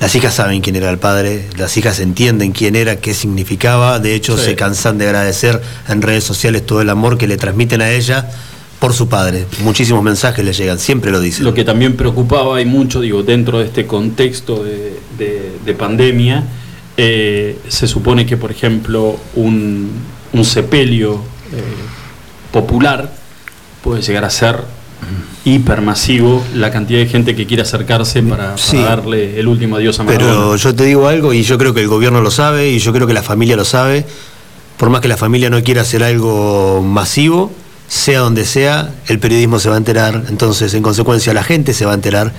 Las hijas saben quién era el padre, las hijas entienden quién era, qué significaba, de hecho se cansan de agradecer en redes sociales todo el amor que le transmiten a ella por su padre. Muchísimos mensajes le llegan, siempre lo dicen. Lo que también preocupaba y mucho, digo, dentro de este contexto de, pandemia, eh, se supone que, por ejemplo, un, sepelio eh, popular puede llegar a ser hipermasivo la cantidad de gente que quiere acercarse para, darle el último adiós a Maradona. Pero yo te digo algo y yo creo que el gobierno lo sabe y yo creo que la familia lo sabe. Por más que la familia no quiera hacer algo masivo, sea donde sea, el periodismo se va a enterar, entonces en consecuencia la gente se va a enterar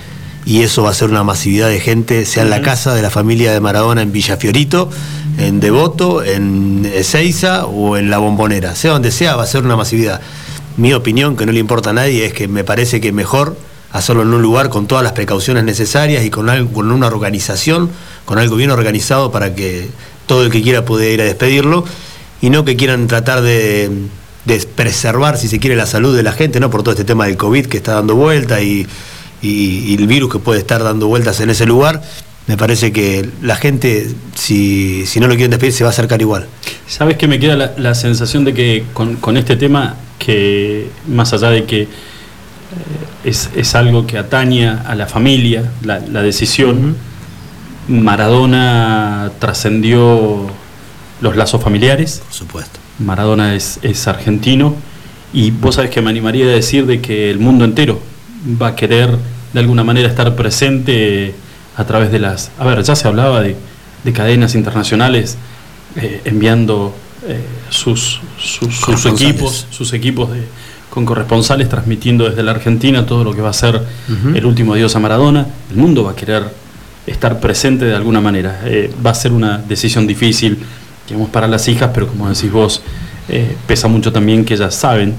y eso va a ser una masividad de gente, sea en la casa de la familia de Maradona en Villafiorito, en Devoto, en Ezeiza o en La Bombonera, sea donde sea, va a ser una masividad mi opinión, que no le importa a nadie, es que me parece que mejor hacerlo en un lugar con todas las precauciones necesarias y con, algo, con una organización, con algo bien organizado para que todo el que quiera pueda ir a despedirlo y no que quieran tratar de, preservar, si se quiere, la salud de la gente, ¿no? Por todo este tema del COVID que está dando vuelta y, el virus que puede estar dando vueltas en ese lugar. Me parece que la gente, si, no lo quieren despedir, se va a acercar igual. ¿Sabes que me queda la, sensación de que con este tema que más allá de que eh, es, algo que ataña a la familia, la, decisión, Maradona trascendió los lazos familiares. Por supuesto. Maradona es, argentino y vos sabés que me animaría a decir de que el mundo entero va a querer de alguna manera estar presente a través de las... A ver, ya se hablaba de, cadenas internacionales eh, enviando eh, sus, sus, equipos, sus equipos de, con corresponsales transmitiendo desde la Argentina todo lo que va a ser el último adiós a Maradona. El mundo va a querer estar presente de alguna manera. Eh, va a ser una decisión difícil, digamos, para las hijas, pero como decís vos, eh, pesa mucho también que ellas saben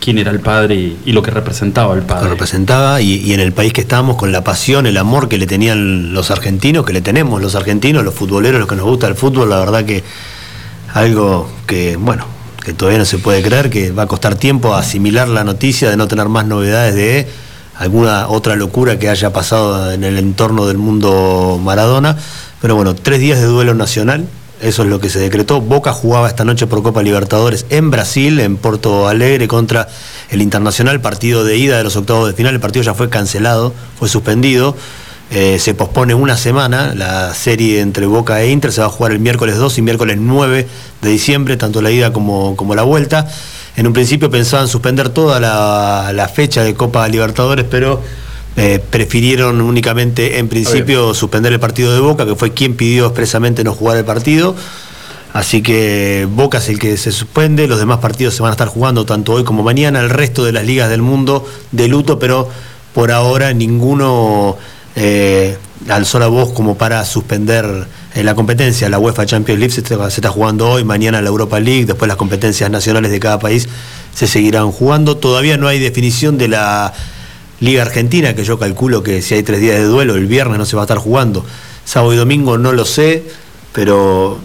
quién era el padre y, lo que representaba el padre. Lo representaba y, y, en el país que estamos, con la pasión, el amor que le tenían los argentinos, que le tenemos los argentinos, los futboleros, los que nos gusta el fútbol, la verdad que algo que, bueno, que todavía no se puede creer, que va a costar tiempo asimilar la noticia de no tener más novedades de alguna otra locura que haya pasado en el entorno del mundo Maradona. Pero bueno, tres días de duelo nacional, eso es lo que se decretó. Boca jugaba esta noche por Copa Libertadores en Brasil, en Porto Alegre, contra el Internacional, partido de ida de los octavos de final. El partido ya fue cancelado, fue suspendido. Eh, se pospone una semana, la serie entre Boca e Inter se va a jugar el miércoles 2 y miércoles 9 de diciembre, tanto la ida como, como la vuelta. En un principio pensaban suspender toda la, fecha de Copa Libertadores, pero eh, prefirieron únicamente en principio suspender el partido de Boca, que fue quien pidió expresamente no jugar el partido. Así que Boca es el que se suspende, los demás partidos se van a estar jugando tanto hoy como mañana, el resto de las ligas del mundo de luto, pero por ahora ninguno eh, alzó la voz como para suspender eh, la competencia. La UEFA Champions League se está, jugando hoy, mañana la Europa League, después las competencias nacionales de cada país se seguirán jugando. Todavía no hay definición de la Liga Argentina, que yo calculo que si hay tres días de duelo, el viernes no se va a estar jugando. Sábado y domingo no lo sé, pero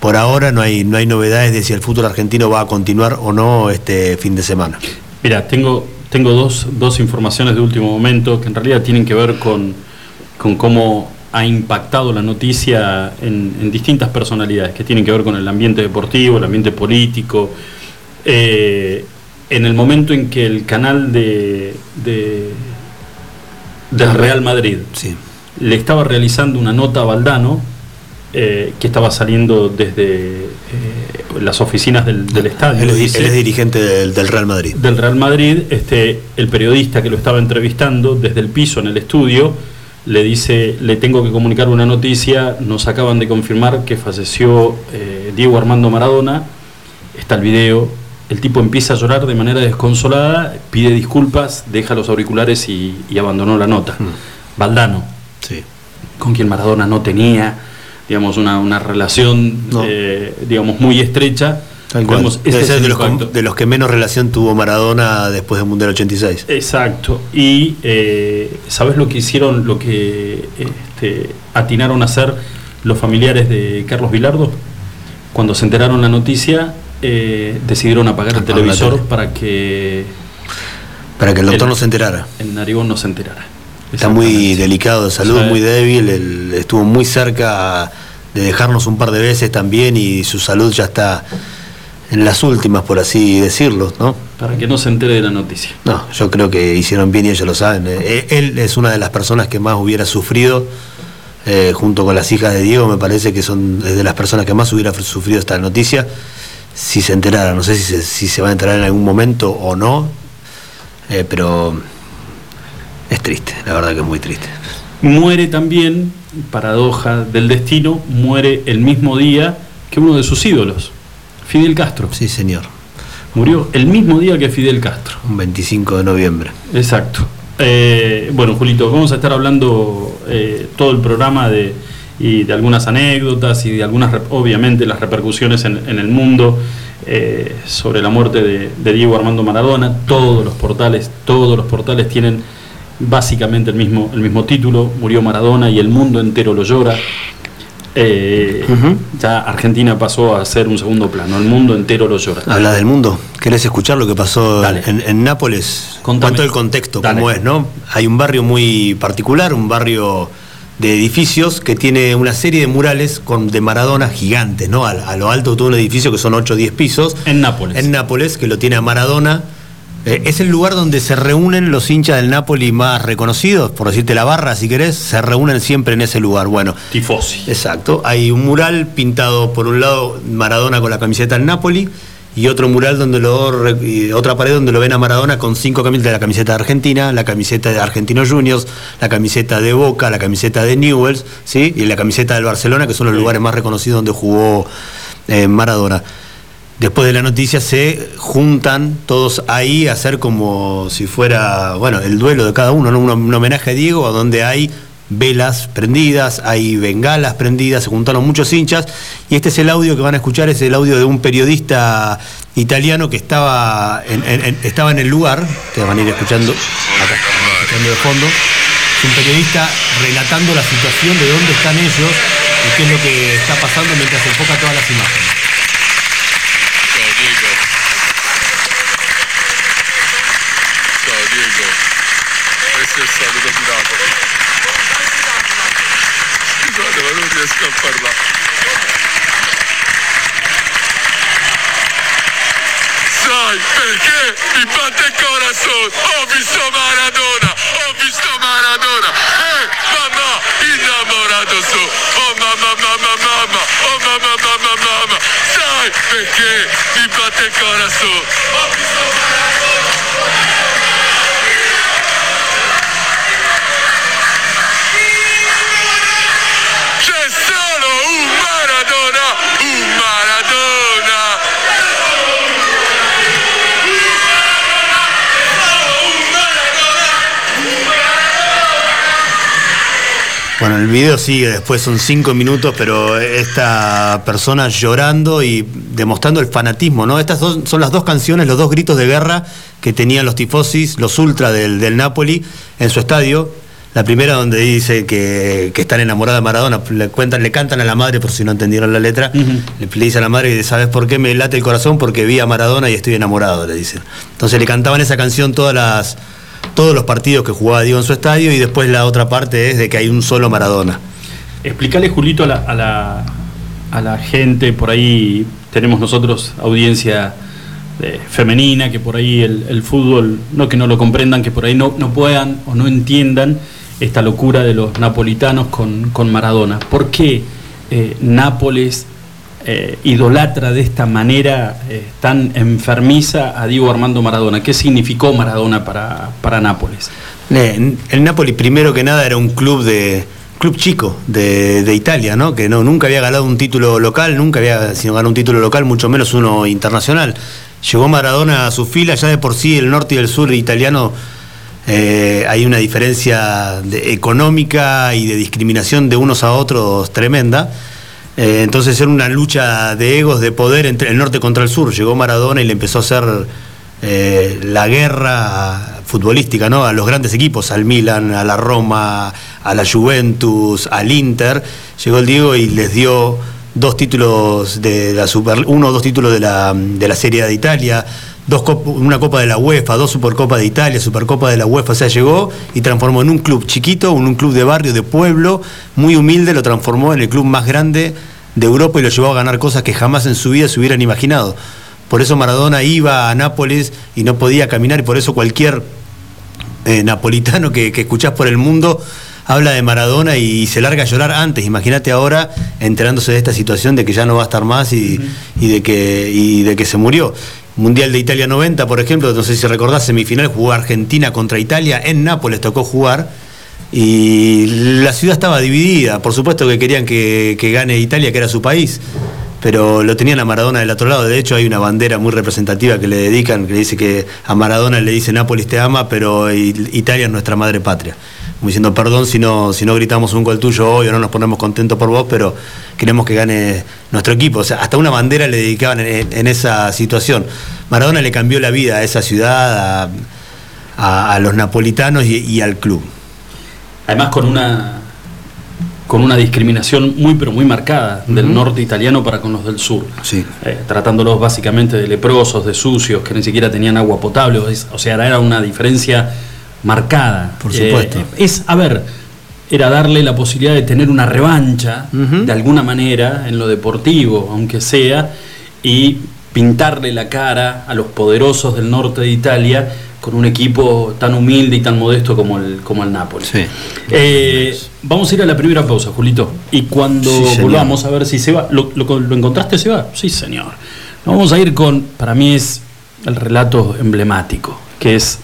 por ahora no hay, no hay novedades de si el fútbol argentino va a continuar o no este fin de semana. Mira, tengo, tengo dos, dos informaciones de último momento que en realidad tienen que ver con con cómo ha impactado la noticia en, distintas personalidades que tienen que ver con el ambiente deportivo, el ambiente político. Eh, en el momento en que el canal de, de del Real Madrid le estaba realizando una nota a Valdano, eh, que estaba saliendo desde eh, las oficinas del, estadio. Él, es dirigente del, Real Madrid. Del Real Madrid, este, el periodista que lo estaba entrevistando desde el piso en el estudio le dice, le tengo que comunicar una noticia, nos acaban de confirmar que falleció eh, Diego Armando Maradona, está el video, el tipo empieza a llorar de manera desconsolada, pide disculpas, deja los auriculares y, abandonó la nota. Mm. Valdano, sí. con quien Maradona no tenía, digamos, una, relación, eh, digamos, muy estrecha, este de, los, que menos relación tuvo Maradona después del Mundial 86. Exacto. Y eh, ¿sabes lo que hicieron, lo que este, atinaron a hacer los familiares de Carlos Vilardo? Cuando se enteraron la noticia, eh, decidieron apagar el televisor para que... Para que el doctor no se enterara. El narigón no se enterara. Está muy delicado de salud, muy débil, estuvo muy cerca de dejarnos un par de veces también y su salud ya está en las últimas, por así decirlo, ¿no? Para que no se entere de la noticia. No, yo creo que hicieron bien y ellos lo saben. Eh, eh, él es una de las personas que más hubiera sufrido, eh, junto con las hijas de Diego, me parece que son de las personas que más hubiera sufrido esta noticia, si se enterara. No sé si se, si se va a enterar en algún momento o no, pero es triste, la verdad que es muy triste. Muere también, paradoja del destino, muere el mismo día que uno de sus ídolos, Fidel Castro. Sí, señor. Murió el mismo día que Fidel Castro. Un 25 de noviembre. Exacto. Eh, bueno, Julito, vamos a estar hablando eh, todo el programa de, y de algunas anécdotas y de algunas, obviamente, las repercusiones en, el mundo eh, sobre la muerte de, de Diego Armando Maradona. Todos los portales, todos los portales tienen básicamente el mismo, el mismo título, murió Maradona y el mundo entero lo llora. Eh, ya Argentina pasó a ser un segundo plano, el mundo entero lo llora. Habla del mundo, ¿querés escuchar lo que pasó en, Nápoles? Contame. el contexto, cómo es, ¿no? Hay un barrio muy particular, un barrio de edificios que tiene una serie de murales con, de Maradona gigantes, ¿no? A, lo alto de todo un edificio que son 8 o 10 pisos. En Nápoles. En Nápoles, que lo tiene a Maradona es el lugar donde se reúnen los hinchas del Napoli más reconocidos, por decirte la barra si querés, se reúnen siempre en ese lugar. Bueno, Tifosi. Exacto. Hay un mural pintado por un lado Maradona con la camiseta del Napoli y otro mural donde lo otra pared donde lo ven a Maradona con cinco camisetas, la camiseta de Argentina, la camiseta de Argentinos Juniors, la camiseta de Boca, la camiseta de Newells, ¿sí? y la camiseta del Barcelona, que son los lugares más reconocidos donde jugó eh, Maradona después de la noticia se juntan todos ahí a hacer como si fuera, bueno, el duelo de cada uno, un, homenaje a Diego, donde hay velas prendidas, hay bengalas prendidas, se juntaron muchos hinchas, y este es el audio que van a escuchar, es el audio de un periodista italiano que estaba en, estaba en el lugar, que van a ir escuchando acá, escuchando de fondo, es un periodista relatando la situación de dónde están ellos y qué es lo que está pasando mientras se enfoca todas las imágenes. È stato dominato. Scusate, ma non riesco a parlare. Sai perché mi batte il corazon? Ho visto Maradona, ho visto Maradona. Eh, mamma, innamorato su. Oh mamma, mamma, mamma, oh mamma, mamma, mamma. Sai perché mi batte il corazon? Ho visto Maradona. Bueno, el video sigue, después son cinco minutos, pero esta persona llorando y demostrando el fanatismo, ¿no? Estas son las dos canciones, los dos gritos de guerra que tenían los tifosis, los ultra del, Napoli en su estadio. La primera donde dice que, están enamorados de Maradona, le, cuentan, le cantan a la madre por si no entendieron la letra, le, le, dice a la madre, ¿sabes por qué me late el corazón? Porque vi a Maradona y estoy enamorado, le dicen. Entonces le cantaban esa canción todas las todos los partidos que jugaba Diego en su estadio y después la otra parte es de que hay un solo Maradona. Explícale, Julito, a la, a la, gente, por ahí tenemos nosotros audiencia eh, femenina, que por ahí el, fútbol, no que no lo comprendan, que por ahí no, no puedan o no entiendan esta locura de los napolitanos con, con Maradona. ¿Por qué eh, Nápoles eh, idolatra de esta manera eh, tan enfermiza a Diego Armando Maradona? ¿Qué significó Maradona para, para Nápoles? El Nápoles, primero que nada, era un club de club chico de, Italia, ¿no? que no, nunca había ganado un título local, nunca había sino ganado un título local, mucho menos uno internacional. Llegó Maradona a su fila, ya de por sí el norte y el sur italiano eh, hay una diferencia económica y de discriminación de unos a otros tremenda. Eh, entonces era una lucha de egos, de poder entre el norte contra el sur. Llegó Maradona y le empezó a hacer eh, la guerra futbolística ¿no? a los grandes equipos, al Milan, a la Roma, a la Juventus, al Inter. Llegó el Diego y les dio dos títulos de la Super, uno o dos títulos de la, de la Serie de Italia, dos cop- una Copa de la UEFA, dos Supercopa de Italia, Supercopa de la UEFA, o sea, llegó y transformó en un club chiquito, en un club de barrio, de pueblo, muy humilde, lo transformó en el club más grande de Europa y lo llevó a ganar cosas que jamás en su vida se hubieran imaginado. Por eso Maradona iba a Nápoles y no podía caminar y por eso cualquier eh, napolitano que, que escuchás por el mundo habla de Maradona y se larga a llorar antes. Imagínate ahora enterándose de esta situación de que ya no va a estar más y, y de, que, y de que se murió. Mundial de Italia 90, por ejemplo, no sé si recordás, semifinal jugó Argentina contra Italia, en Nápoles tocó jugar y la ciudad estaba dividida. Por supuesto que querían que, que gane Italia, que era su país, pero lo tenían a Maradona del otro lado. De hecho, hay una bandera muy representativa que le dedican, que dice que a Maradona le dice Nápoles te ama, pero Italia es nuestra madre patria. Como diciendo, perdón si no, si no gritamos un gol tuyo hoy o no nos ponemos contentos por vos, pero queremos que gane nuestro equipo. O sea, hasta una bandera le dedicaban en, esa situación. Maradona le cambió la vida a esa ciudad, a, los napolitanos y al club. Además con una con una discriminación muy pero muy marcada del norte italiano para con los del sur. Sí. Eh, tratándolos básicamente de leprosos, de sucios, que ni siquiera tenían agua potable. o sea, era una diferencia marcada. Por supuesto. Eh, es, a ver, era darle la posibilidad de tener una revancha, de alguna manera, en lo deportivo, aunque sea, y pintarle la cara a los poderosos del norte de Italia con un equipo tan humilde y tan modesto como el, como el Napoli. Sí. Eh, vamos a ir a la primera pausa, Julito. Y cuando Sí, volvamos a ver si se va. ¿Lo, lo, lo encontraste, se va? Sí, señor. Nos vamos a ir con, para mí es el relato emblemático, que es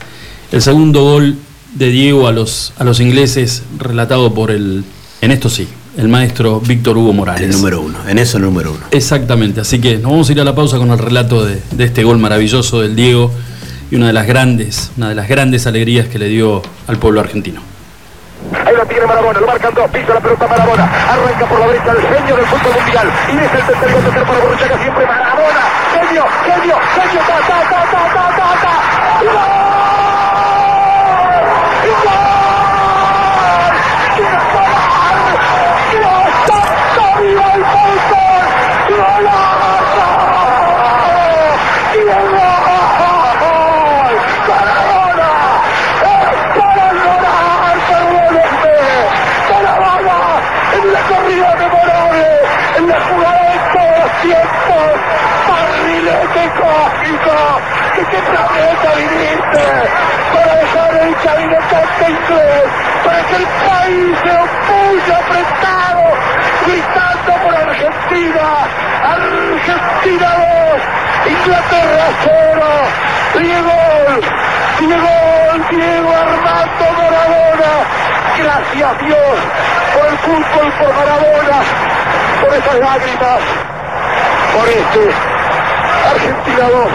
el segundo gol de Diego a los, a los ingleses, relatado por el, en esto sí, el maestro Víctor Hugo Morales. El número uno, en eso el número uno. Exactamente, así que nos vamos a ir a la pausa con el relato de, de este gol maravilloso del Diego y una de las grandes, una de las grandes alegrías que le dio al pueblo argentino. Ahí tiene Marabona, lo marcan dos, la pelota Marabona, arranca por la el genio del fútbol mundial, y es el tercer para siempre Marabona, genio, genio, genio. ¡Y gol! ¡Qué gol! ¡Dios, santo, viva el fútbol! ¡Golazo! ¡Y el gol! ¡Maradona! ¡Es para llorar, perdónenme! ¡Maradona! En la corrida memorable, en la jugada de tiempos, barrilete cósmico, que qué planeta viniste para dejar el cabinetante inglés, para que el país se opulle apretado, gritando por Argentina, Argentina 2, Inglaterra 0, Diego, Diego, Diego Armando Maradona, gracias Dios por el fútbol, por Maradona, por esas lágrimas, por este Argentina 2,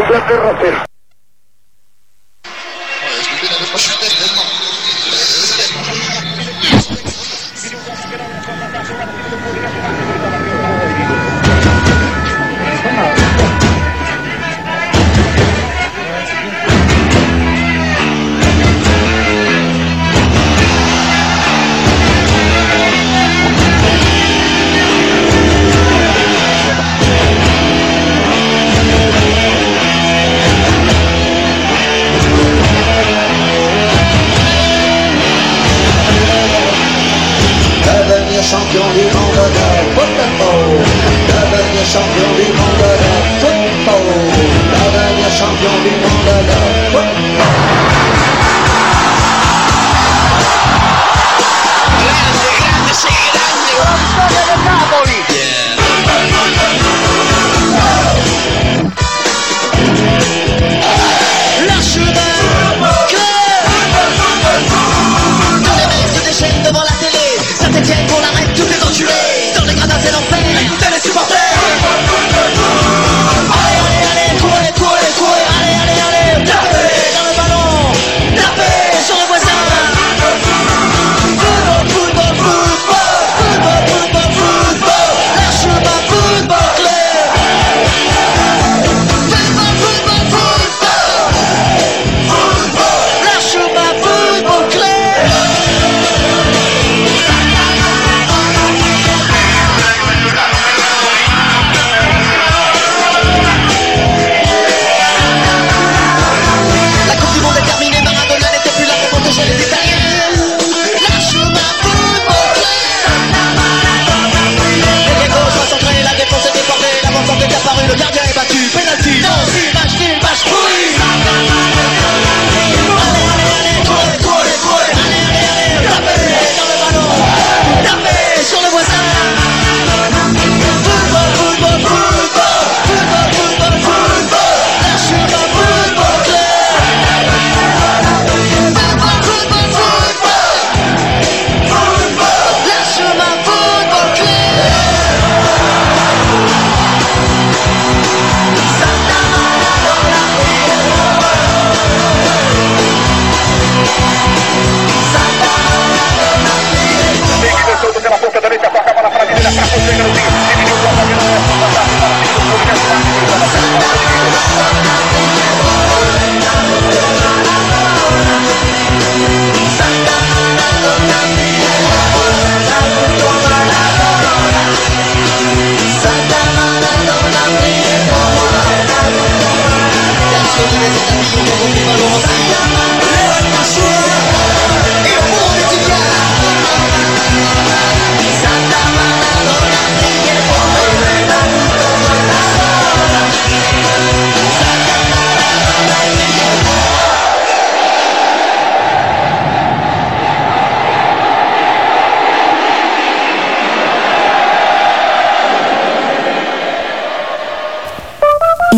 Inglaterra 0.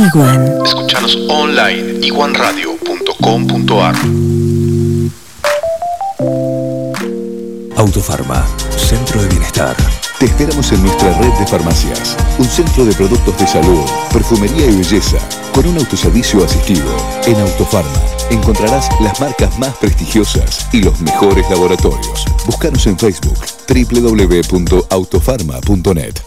Iguan. Escuchanos online iguanradio.com.ar. Autofarma, Centro de Bienestar. Te esperamos en nuestra red de farmacias. Un centro de productos de salud, perfumería y belleza, con un autoservicio asistido. En Autofarma encontrarás las marcas más prestigiosas y los mejores laboratorios. Búscanos en Facebook www.autofarma.net.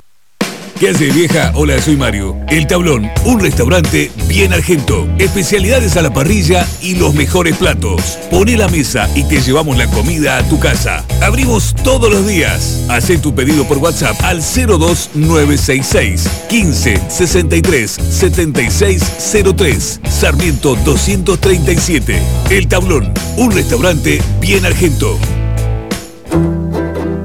¿Qué hace vieja? Hola, soy Mario. El Tablón, un restaurante bien argento. Especialidades a la parrilla y los mejores platos. Pone la mesa y te llevamos la comida a tu casa. Abrimos todos los días. Haz tu pedido por WhatsApp al 02966 15 63 76 03. Sarmiento 237. El Tablón, un restaurante bien argento.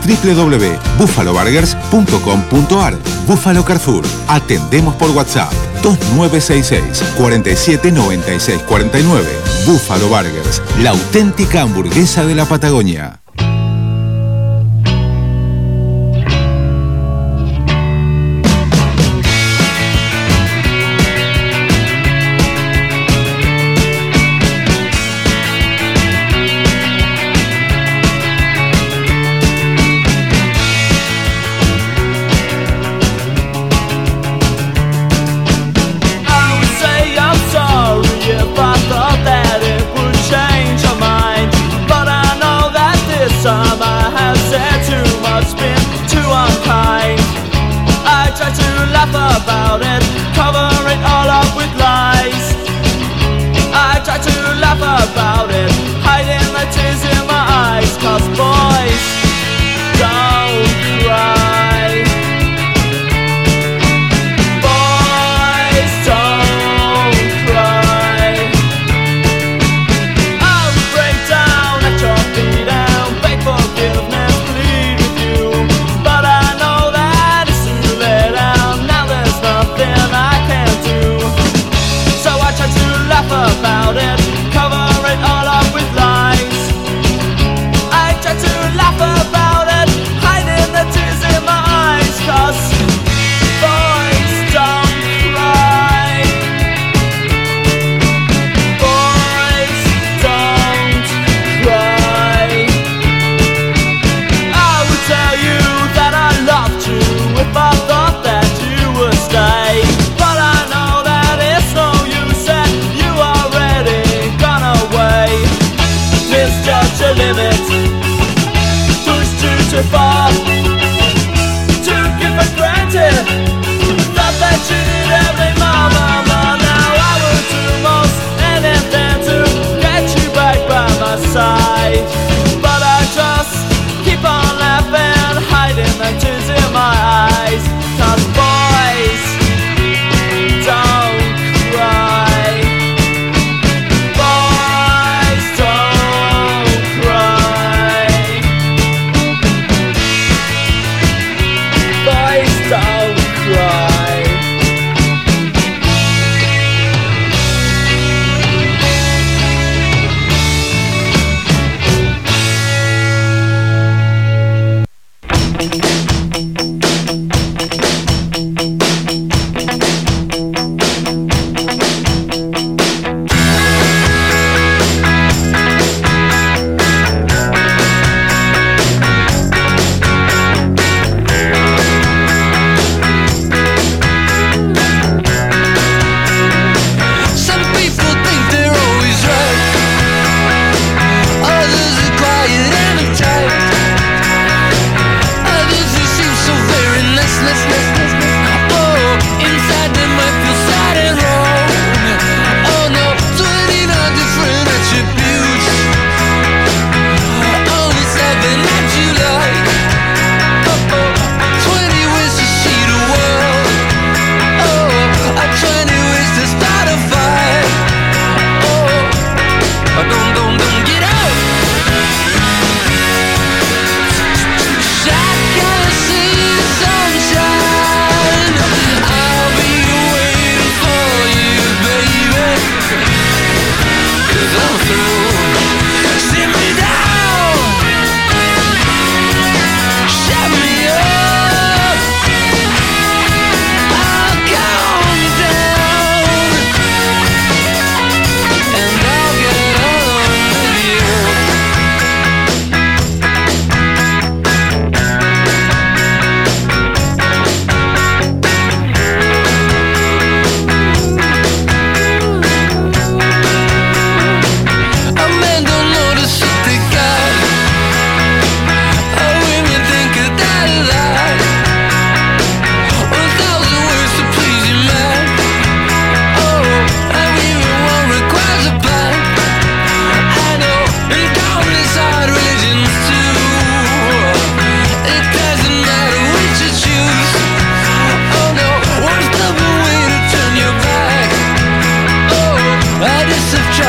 www.buffaloburgers.com.ar Buffalo Carrefour. Atendemos por WhatsApp 2966 47 96 49. Buffalo Burgers, la auténtica hamburguesa de la Patagonia.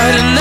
Starting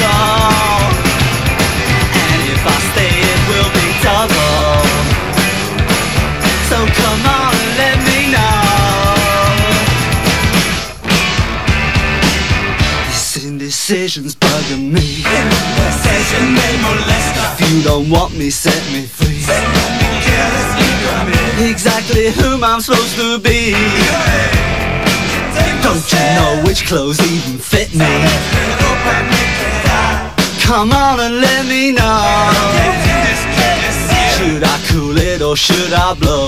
Will be double. So come on and let me know. This indecision's bugging me. If you don't want me, set me free. Exactly whom I'm supposed to be. Don't you know which clothes even fit me? Come on and let me know. Should I cool it or should I blow?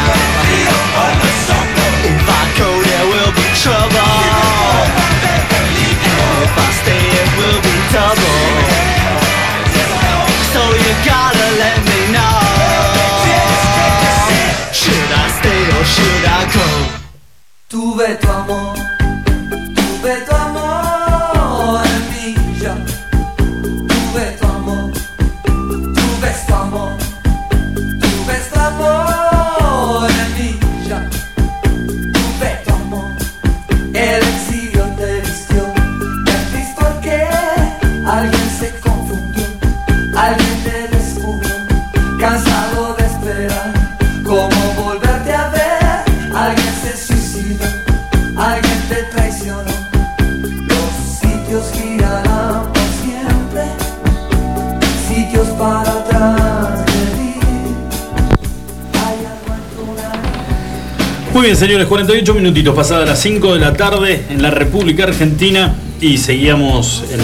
you gotta let me know Should I stay or should I go? Muy bien, señores, 48 minutitos pasadas las 5 de la tarde en la República Argentina y seguíamos en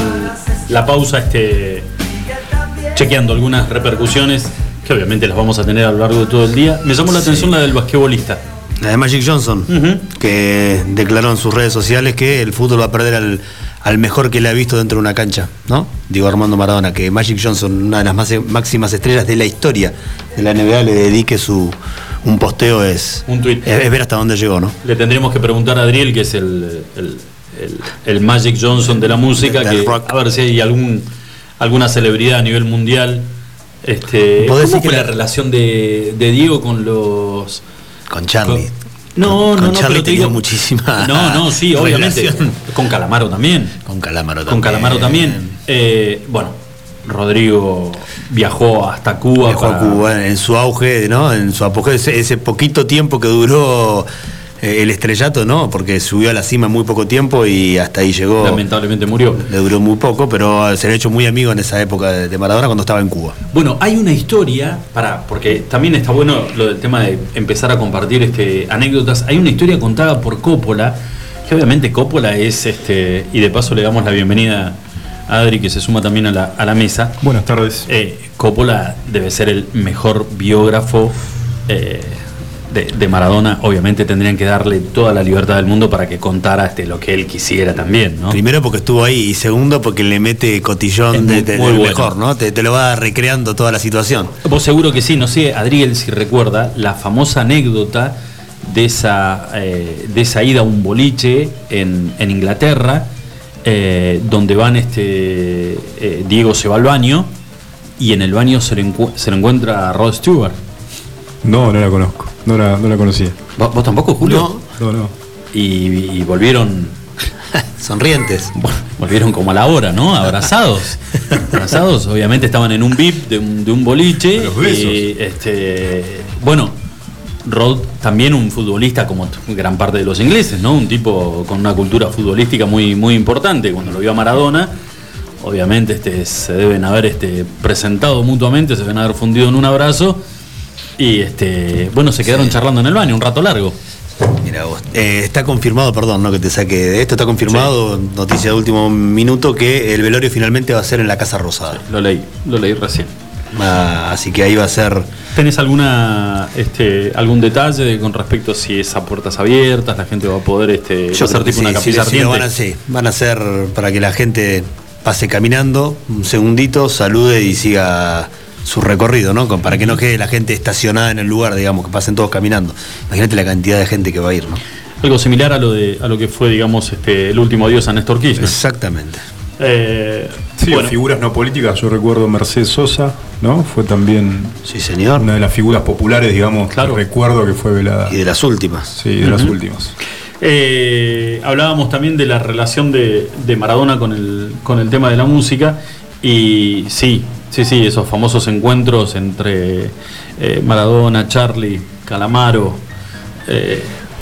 la pausa este, chequeando algunas repercusiones que obviamente las vamos a tener a lo largo de todo el día. Me llamó la atención la del basquetbolista. La de Magic Johnson, que declaró en sus redes sociales que el fútbol va a perder al, al mejor que le ha visto dentro de una cancha, ¿no? Digo Armando Maradona, que Magic Johnson, una de las más- máximas estrellas de la historia de la NBA, le dedique su un posteo es, Un tuit. es, es ver hasta dónde llegó, ¿no? Le tendríamos que preguntar a Adriel, que es el, el- el- el Magic Johnson de la música, que, rock. a ver si hay algún, alguna celebridad a nivel mundial. Este, ¿Podés ¿Cómo decir fue que la la- relación de, de Diego con los... Con Charlie. No, Con- no, con no, Charlie pero te tenía digo- muchísima No, no, sí, obviamente. relación. Con Calamaro también. Con Calamaro Con Calamaro también. Eh, bueno, Rodrigo viajó hasta Cuba. Viajó a para- Cuba en su auge, ¿no? En su apogeo, ese, ese poquito tiempo que duró eh, el estrellato, ¿no? Porque subió a la cima muy poco tiempo y hasta ahí llegó. Lamentablemente murió. Le duró muy poco, pero se le ha hecho muy amigo en esa época de, Maradona cuando estaba en Cuba. Bueno, hay una historia, para, porque también está bueno lo del tema de empezar a compartir este, anécdotas. Hay una historia contada por Coppola, que obviamente Coppola es, este, y de paso le damos la bienvenida Adri, que se suma también a la, a la mesa. Buenas tardes. Eh, Coppola debe ser el mejor biógrafo eh, de, de Maradona. Obviamente tendrían que darle toda la libertad del mundo para que contara este, lo que él quisiera también, ¿no? Primero porque estuvo ahí y segundo porque le mete cotillón de, muy- de- muy del bueno. mejor, ¿no? Te, te lo va recreando toda la situación. Vos seguro que sí, no sé, Adriel, si recuerda la famosa anécdota de esa, eh, de esa ida a un boliche en, en Inglaterra, eh, donde van este eh, Diego se va al baño y en el baño se le, encu- se le encuentra a Rod Stewart. No, no la conozco. No la, no la conocía. ¿Vos, vos tampoco, Julio? No, no. Y, y volvieron sonrientes. Volvieron como a la hora, ¿no? Abrazados. Abrazados, obviamente estaban en un VIP de un, de un boliche. Los besos. Y, este, bueno, Rod también un futbolista como gran parte de los ingleses, ¿no? Un tipo con una cultura futbolística muy, muy importante. Cuando lo vio a Maradona, obviamente este, se deben haber este, presentado mutuamente, se deben haber fundido en un abrazo. Y este, bueno, se quedaron charlando en el baño un rato largo. Mira vos. Eh, está confirmado, perdón, no que te saque de esto, está confirmado, noticia de último minuto, que el velorio finalmente va a ser en la Casa Rosada. Lo leí, lo leí recién. Ah, así que ahí va a ser. ¿Tenés alguna este, algún detalle de- con respecto a si es a puertas abiertas, la gente va a poder este, creo que tipo una capilla van a, sí, van a ser para que la gente pase caminando un segundito, salude y siga su recorrido, ¿no? Para que no quede la gente estacionada en el lugar, digamos, que pasen todos caminando. Imagínate la cantidad de gente que va a ir, ¿no? Algo similar a lo de a lo que fue, digamos, este, el último adiós a Néstor Kirchner. Exactamente. Eh, Sí, bueno, figuras no políticas, yo recuerdo Mercedes Sosa, ¿no? Fue también sí, señor. una de las figuras populares, digamos, Claro. recuerdo que fue velada. Y de las últimas. Sí, de las últimas. eh, hablábamos también de la relación de, de Maradona con el, con el tema de la música y sí, sí, sí, esos famosos encuentros entre eh, Maradona, Charlie, Calamaro.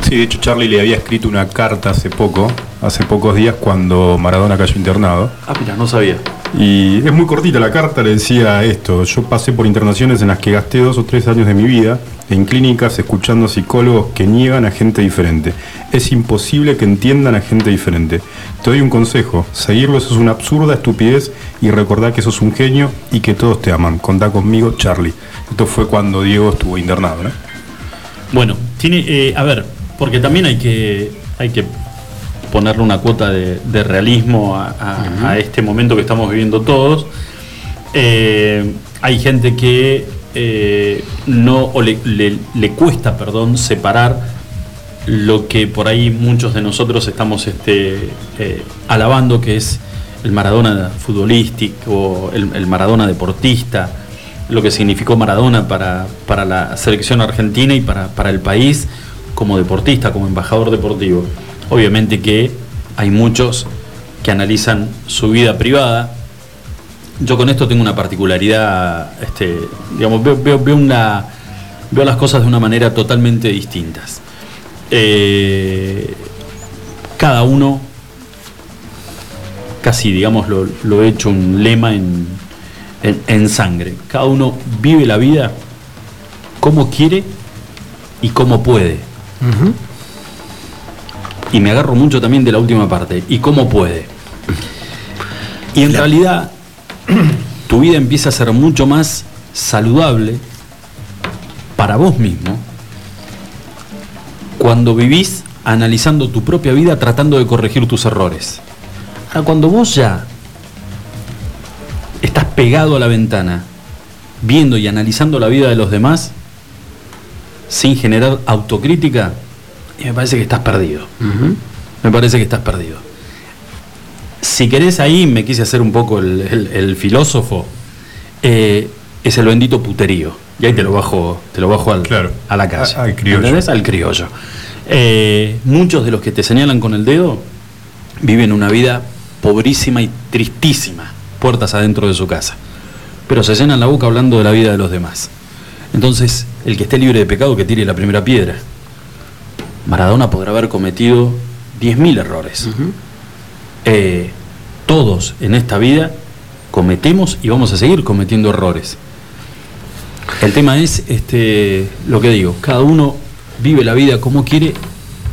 Sí, de hecho Charlie le había escrito una carta hace poco, hace pocos días cuando Maradona cayó internado. ah, mira, no sabía. Y es muy cortita la carta, le decía esto, yo pasé por internaciones en las que gasté dos o tres años de mi vida en clínicas escuchando psicólogos que niegan a gente diferente. Es imposible que entiendan a gente diferente. Te doy un consejo, seguirlos es una absurda estupidez y recordar que sos un genio y que todos te aman. Contá conmigo, Charlie. Esto fue cuando Diego estuvo internado, ¿no? Bueno, tiene, eh, a ver, porque también hay que, hay que ponerle una cuota de, de realismo a, a- a este momento que estamos viviendo todos. Eh, hay gente que eh, no o le, le- le cuesta, perdón, separar lo que por ahí muchos de nosotros estamos este, eh, alabando, que es el Maradona futbolístico, el, el Maradona deportista, lo que significó Maradona para, para la selección argentina y para, para el país como deportista, como embajador deportivo. Obviamente que hay muchos que analizan su vida privada. Yo con esto tengo una particularidad, este, digamos, veo, las cosas de una manera totalmente distintas. Eh, cada uno, casi digamos, lo, he hecho un lema en- en sangre. Cada uno vive la vida como quiere y como puede. Y me agarro mucho también de la última parte, y cómo puede. Y en realidad, tu vida empieza a ser mucho más saludable para vos mismo cuando vivís analizando tu propia vida tratando de corregir tus errores. Ahora, cuando vos ya estás pegado a la ventana, viendo y analizando la vida de los demás, sin generar autocrítica, y me parece que estás perdido. Me parece que estás perdido. Si querés ahí, me quise hacer un poco el, el- el filósofo, eh, es el bendito puterío. Y ahí te lo bajo, te lo bajo al, a la calle. A- al criollo. ¿Entendés? Al criollo. Eh, muchos de los que te señalan con el dedo viven una vida pobrísima y tristísima, puertas adentro de su casa. Pero se llenan la boca hablando de la vida de los demás. Entonces, el que esté libre de pecado, que tire la primera piedra. Maradona podrá haber cometido 10.000 errores. Eh, todos en esta vida cometemos y vamos a seguir cometiendo errores. El tema es este, lo que digo, cada uno vive la vida como quiere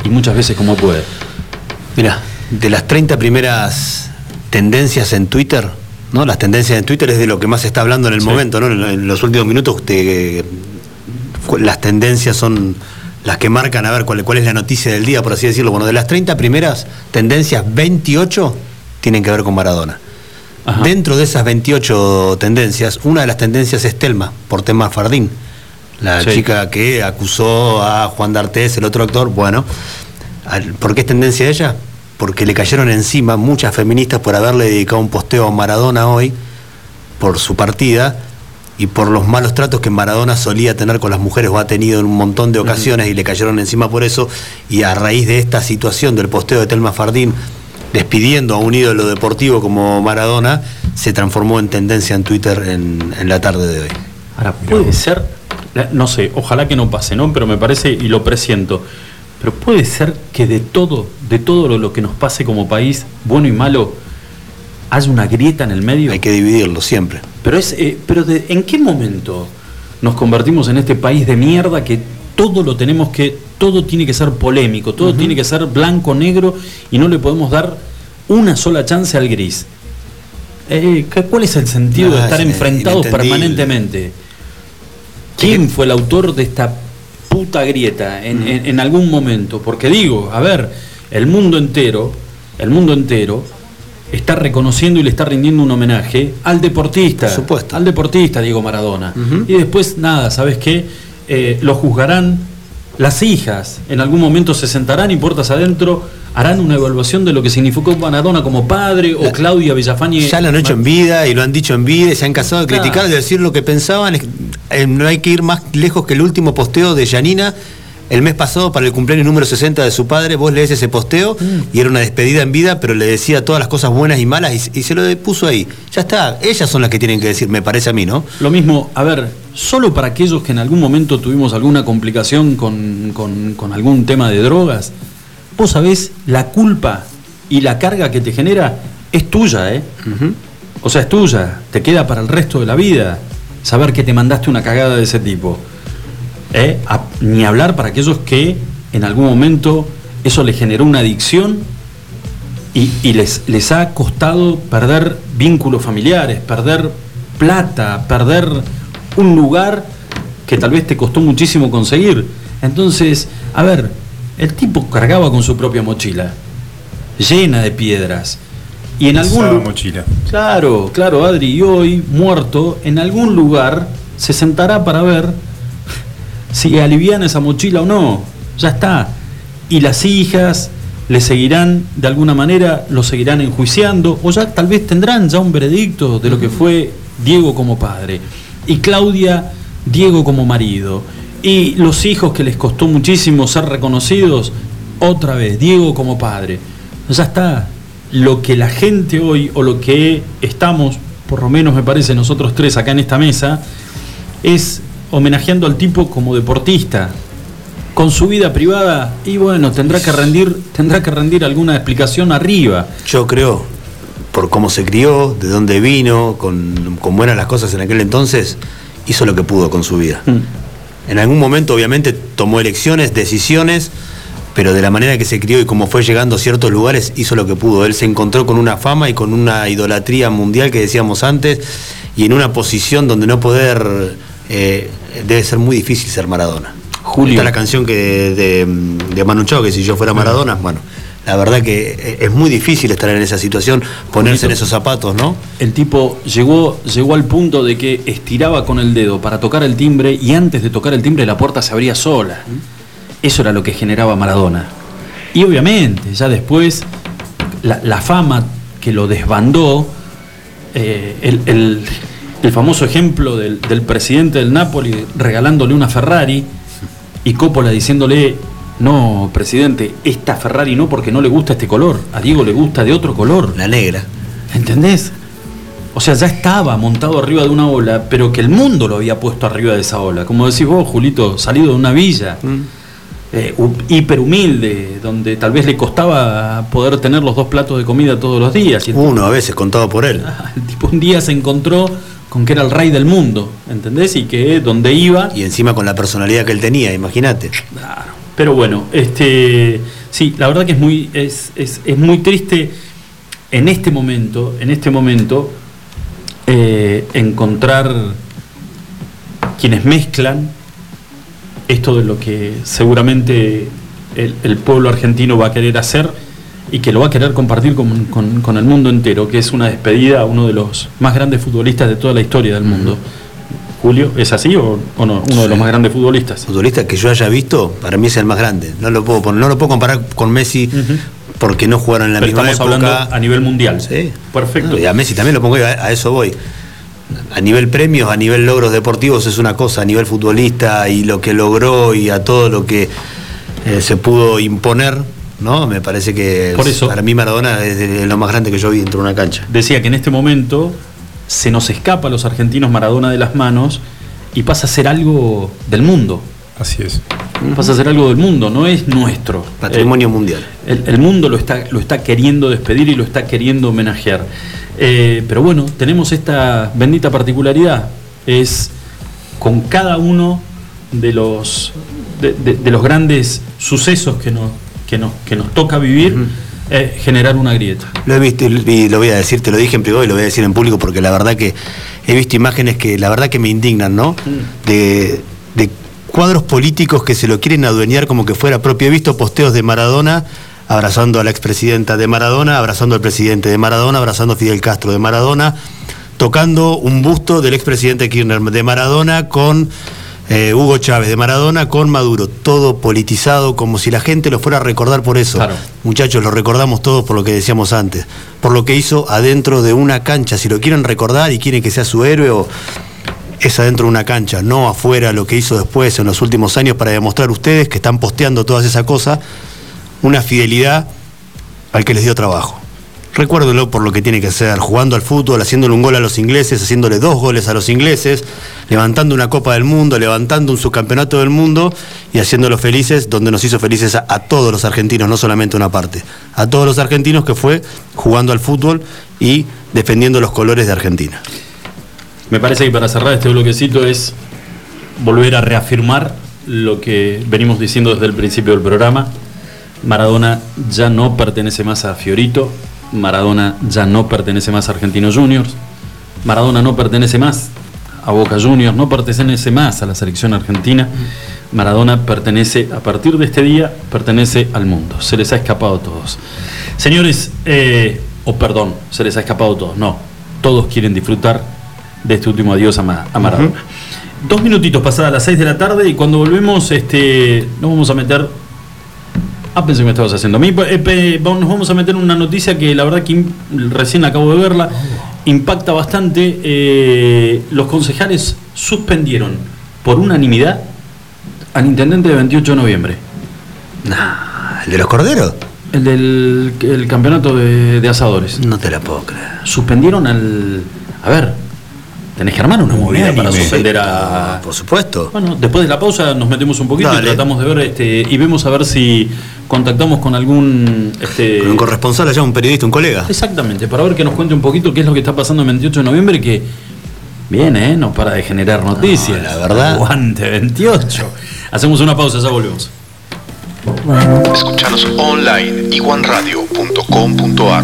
y muchas veces como puede. Mira, de las 30 primeras tendencias en Twitter, ¿no? Las tendencias en Twitter es de lo que más se está hablando en el momento, ¿no? En, los últimos minutos te- las tendencias son las que marcan a ver cuál, cuál es la noticia del día, por así decirlo. Bueno, de las 30 primeras tendencias, 28 tienen que ver con Maradona. Dentro de esas 28 tendencias, una de las tendencias es Telma, por tema Fardín. La Sí. chica que acusó a Juan D'Artés, el otro actor, bueno, ¿por qué es tendencia ella? Porque le cayeron encima muchas feministas por haberle dedicado un posteo a Maradona hoy, por su partida, y por los malos tratos que Maradona solía tener con las mujeres o ha tenido en un montón de ocasiones y le cayeron encima por eso, y a raíz de esta situación del posteo de Telma Fardín, despidiendo a un ídolo deportivo como Maradona, se transformó en tendencia en Twitter en, en la tarde de hoy. Ahora, puede ser, no sé, ojalá que no pase, ¿no? Pero me parece, y lo presiento, pero puede ser que de todo, de todo lo, lo que nos pase como país, bueno y malo, haya una grieta en el medio. Hay que dividirlo siempre. Pero es, eh, pero de- ¿en qué momento nos convertimos en este país de mierda que todo lo tenemos que, todo tiene que ser polémico, todo tiene que ser blanco, negro y no le podemos dar una sola chance al gris? Eh, ¿qué- ¿Cuál es el sentido de Ah, estar es enfrentados permanentemente? ¿Quién fue el autor de esta puta grieta en, en- en algún momento? Porque digo, a ver, el mundo entero, el mundo entero está reconociendo y le está rindiendo un homenaje al deportista, al deportista Diego Maradona. Y después nada, ¿sabes qué? Eh, lo juzgarán las hijas, en algún momento se sentarán y puertas adentro harán una evaluación de lo que significó Maradona como padre o Claudia Villafañe. Ya lo han hecho en vida y lo han dicho en vida y se han casado de Claro. criticar, de decir lo que pensaban. Es- eh, no hay que ir más lejos que el último posteo de Yanina el mes pasado para el cumpleaños número 60 de su padre. Vos lees ese posteo y era una despedida en vida, pero le decía todas las cosas buenas y malas y, y se lo puso ahí. Ya está, ellas son las que tienen que decir, me parece a mí, ¿no? Lo mismo, a ver, solo para aquellos que en algún momento tuvimos alguna complicación con, con- con algún tema de drogas, vos sabés, la culpa y la carga que te genera es tuya, ¿eh? O sea, es tuya, te queda para el resto de la vida saber que te mandaste una cagada de ese tipo. ¿Eh? A- ni hablar para aquellos que en algún momento eso les generó una adicción y, y les, les ha costado perder vínculos familiares, perder plata, perder un lugar que tal vez te costó muchísimo conseguir. Entonces, a ver, el tipo cargaba con su propia mochila, llena de piedras. Y en algún Pesada lu- mochila. Claro, claro, Adri, y hoy, muerto, en algún lugar se sentará para ver si alivian esa mochila o no. Ya está. Y las hijas le seguirán de alguna manera, lo seguirán enjuiciando o ya tal vez tendrán ya un veredicto de lo que fue Diego como padre y Claudia Diego como marido y los hijos que les costó muchísimo ser reconocidos otra vez Diego como padre. Ya está. Lo que la gente hoy o lo que estamos, por lo menos me parece nosotros tres acá en esta mesa, es homenajeando al tipo como deportista, con su vida privada y bueno, tendrá que rendir, tendrá que rendir alguna explicación arriba. Yo creo, por cómo se crió, de dónde vino, con, con buenas las cosas en aquel entonces, hizo lo que pudo con su vida. En algún momento, obviamente, tomó elecciones, decisiones, pero de la manera que se crió y como fue llegando a ciertos lugares, hizo lo que pudo. Él se encontró con una fama y con una idolatría mundial que decíamos antes, y en una posición donde no poder, eh, debe ser muy difícil ser Maradona. Julio. Está la canción que de, de Manu Chao, que si yo fuera Maradona, bueno, la verdad que es muy difícil estar en esa situación, ponerse en esos zapatos, ¿no? El tipo llegó, llegó al punto de que estiraba con el dedo para tocar el timbre y antes de tocar el timbre la puerta se abría sola. Eso era lo que generaba Maradona. Y obviamente, ya después, la, la fama que lo desbandó, eh, el, el- el famoso ejemplo del, del presidente del Napoli regalándole una Ferrari y Coppola diciéndole, no, presidente, esta Ferrari no porque no le gusta este color, a Diego le gusta de otro color. La negra. ¿Entendés? O sea, ya estaba montado arriba de una ola, pero que el mundo lo había puesto arriba de esa ola. Como decís vos, Julito, salido de una villa, eh, hu- hiper humilde, donde tal vez le costaba poder tener los dos platos de comida todos los días. Uno a veces contado por él. el tipo un día se encontró con que era el rey del mundo, ¿entendés? Y que donde iba... Y encima con la personalidad que él tenía, imagínate. Pero bueno, este, sí, la verdad que es muy, es, es- es muy triste en este momento, en este momento, eh, encontrar quienes mezclan esto de lo que seguramente el, el pueblo argentino va a querer hacer y que lo va a querer compartir con, con- con el mundo entero, que es una despedida a uno de los más grandes futbolistas de toda la historia del mundo. Julio, ¿es así o, o no? Uno de los más grandes futbolistas. Futbolista que yo haya visto, para mí es el más grande. No lo puedo, no lo puedo comparar con Messi porque no jugaron en la Pero misma estamos época. hablando a nivel mundial. Sí. Perfecto. Y a Messi también lo pongo, a, a eso voy. A nivel premios, a nivel logros deportivos es una cosa, a nivel futbolista y lo que logró y a todo lo que eh, se pudo imponer, ¿no? Me parece que Por eso- para mí Maradona es de lo más grande que yo vi dentro de una cancha. Decía que en este momento se nos escapa a los argentinos Maradona de las manos y pasa a ser algo del mundo. Así es. Pasa a ser algo del mundo, no es nuestro. Patrimonio mundial. El, el mundo lo está, lo está queriendo despedir y lo está queriendo homenajear. Eh, pero bueno, tenemos esta bendita particularidad. Es con cada uno de los, de, de- de los grandes sucesos que nos, que nos, que nos toca vivir, eh, generar una grieta. Lo he visto y lo voy a decir, te lo dije en privado y lo voy a decir en público porque la verdad que he visto imágenes que la verdad que me indignan, ¿no? De, de cuadros políticos que se lo quieren adueñar como que fuera propio. He visto posteos de Maradona abrazando a la expresidenta de Maradona, abrazando al presidente de Maradona, abrazando a Fidel Castro de Maradona, tocando un busto del expresidente Kirchner de Maradona con eh, Hugo Chávez de Maradona con Maduro, todo politizado, como si la gente lo fuera a recordar por eso. Muchachos, lo recordamos todos por lo que decíamos antes, por lo que hizo adentro de una cancha. Si lo quieren recordar y quieren que sea su héroe, o es adentro de una cancha, no afuera lo que hizo después en los últimos años para demostrar a ustedes que están posteando todas esas cosas, una fidelidad al que les dio trabajo. Recuérdenlo por lo que tiene que ser, jugando al fútbol, haciéndole un gol a los ingleses, haciéndole dos goles a los ingleses, levantando una Copa del Mundo, levantando un subcampeonato del mundo y haciéndolos felices, donde nos hizo felices a, a todos los argentinos, no solamente una parte. A todos los argentinos que fue jugando al fútbol y defendiendo los colores de Argentina. Me parece que para cerrar este bloquecito es volver a reafirmar lo que venimos diciendo desde el principio del programa. Maradona ya no pertenece más a Fiorito, Maradona ya no pertenece más a Argentinos Juniors, Maradona no pertenece más a Boca Juniors, no pertenece más a la selección argentina. Maradona pertenece, a partir de este día, pertenece al mundo. Se les ha escapado a todos. Señores, eh, o perdón, se les ha escapado a todos. No, todos quieren disfrutar de este último adiós a, Ma- a Maradona. Dos minutitos pasadas las seis de la tarde y cuando volvemos este, nos vamos a meter Ah, pensé que me estabas haciendo. A mí, eh, pe- nos vamos a meter en una noticia que la verdad que recién acabo de verla. Impacta bastante. Eh, los concejales suspendieron por unanimidad al intendente de 28 de noviembre. ¿El de los corderos? El del el campeonato de, de asadores. No te la puedo creer. Suspendieron al. A ver, tenés que armar una movida para suspender a. Por supuesto. Bueno, después de la pausa nos metemos un poquito y tratamos de ver este, y vemos a ver si contactamos con algún este, Con un corresponsal allá, un periodista, un colega. Exactamente, para ver que nos cuente un poquito qué es lo que está pasando el 28 de noviembre, que viene, ¿eh? No para de generar noticias. la verdad. Aguante 28. Hacemos una pausa, ya volvemos. Escuchanos online iguanradio.com.ar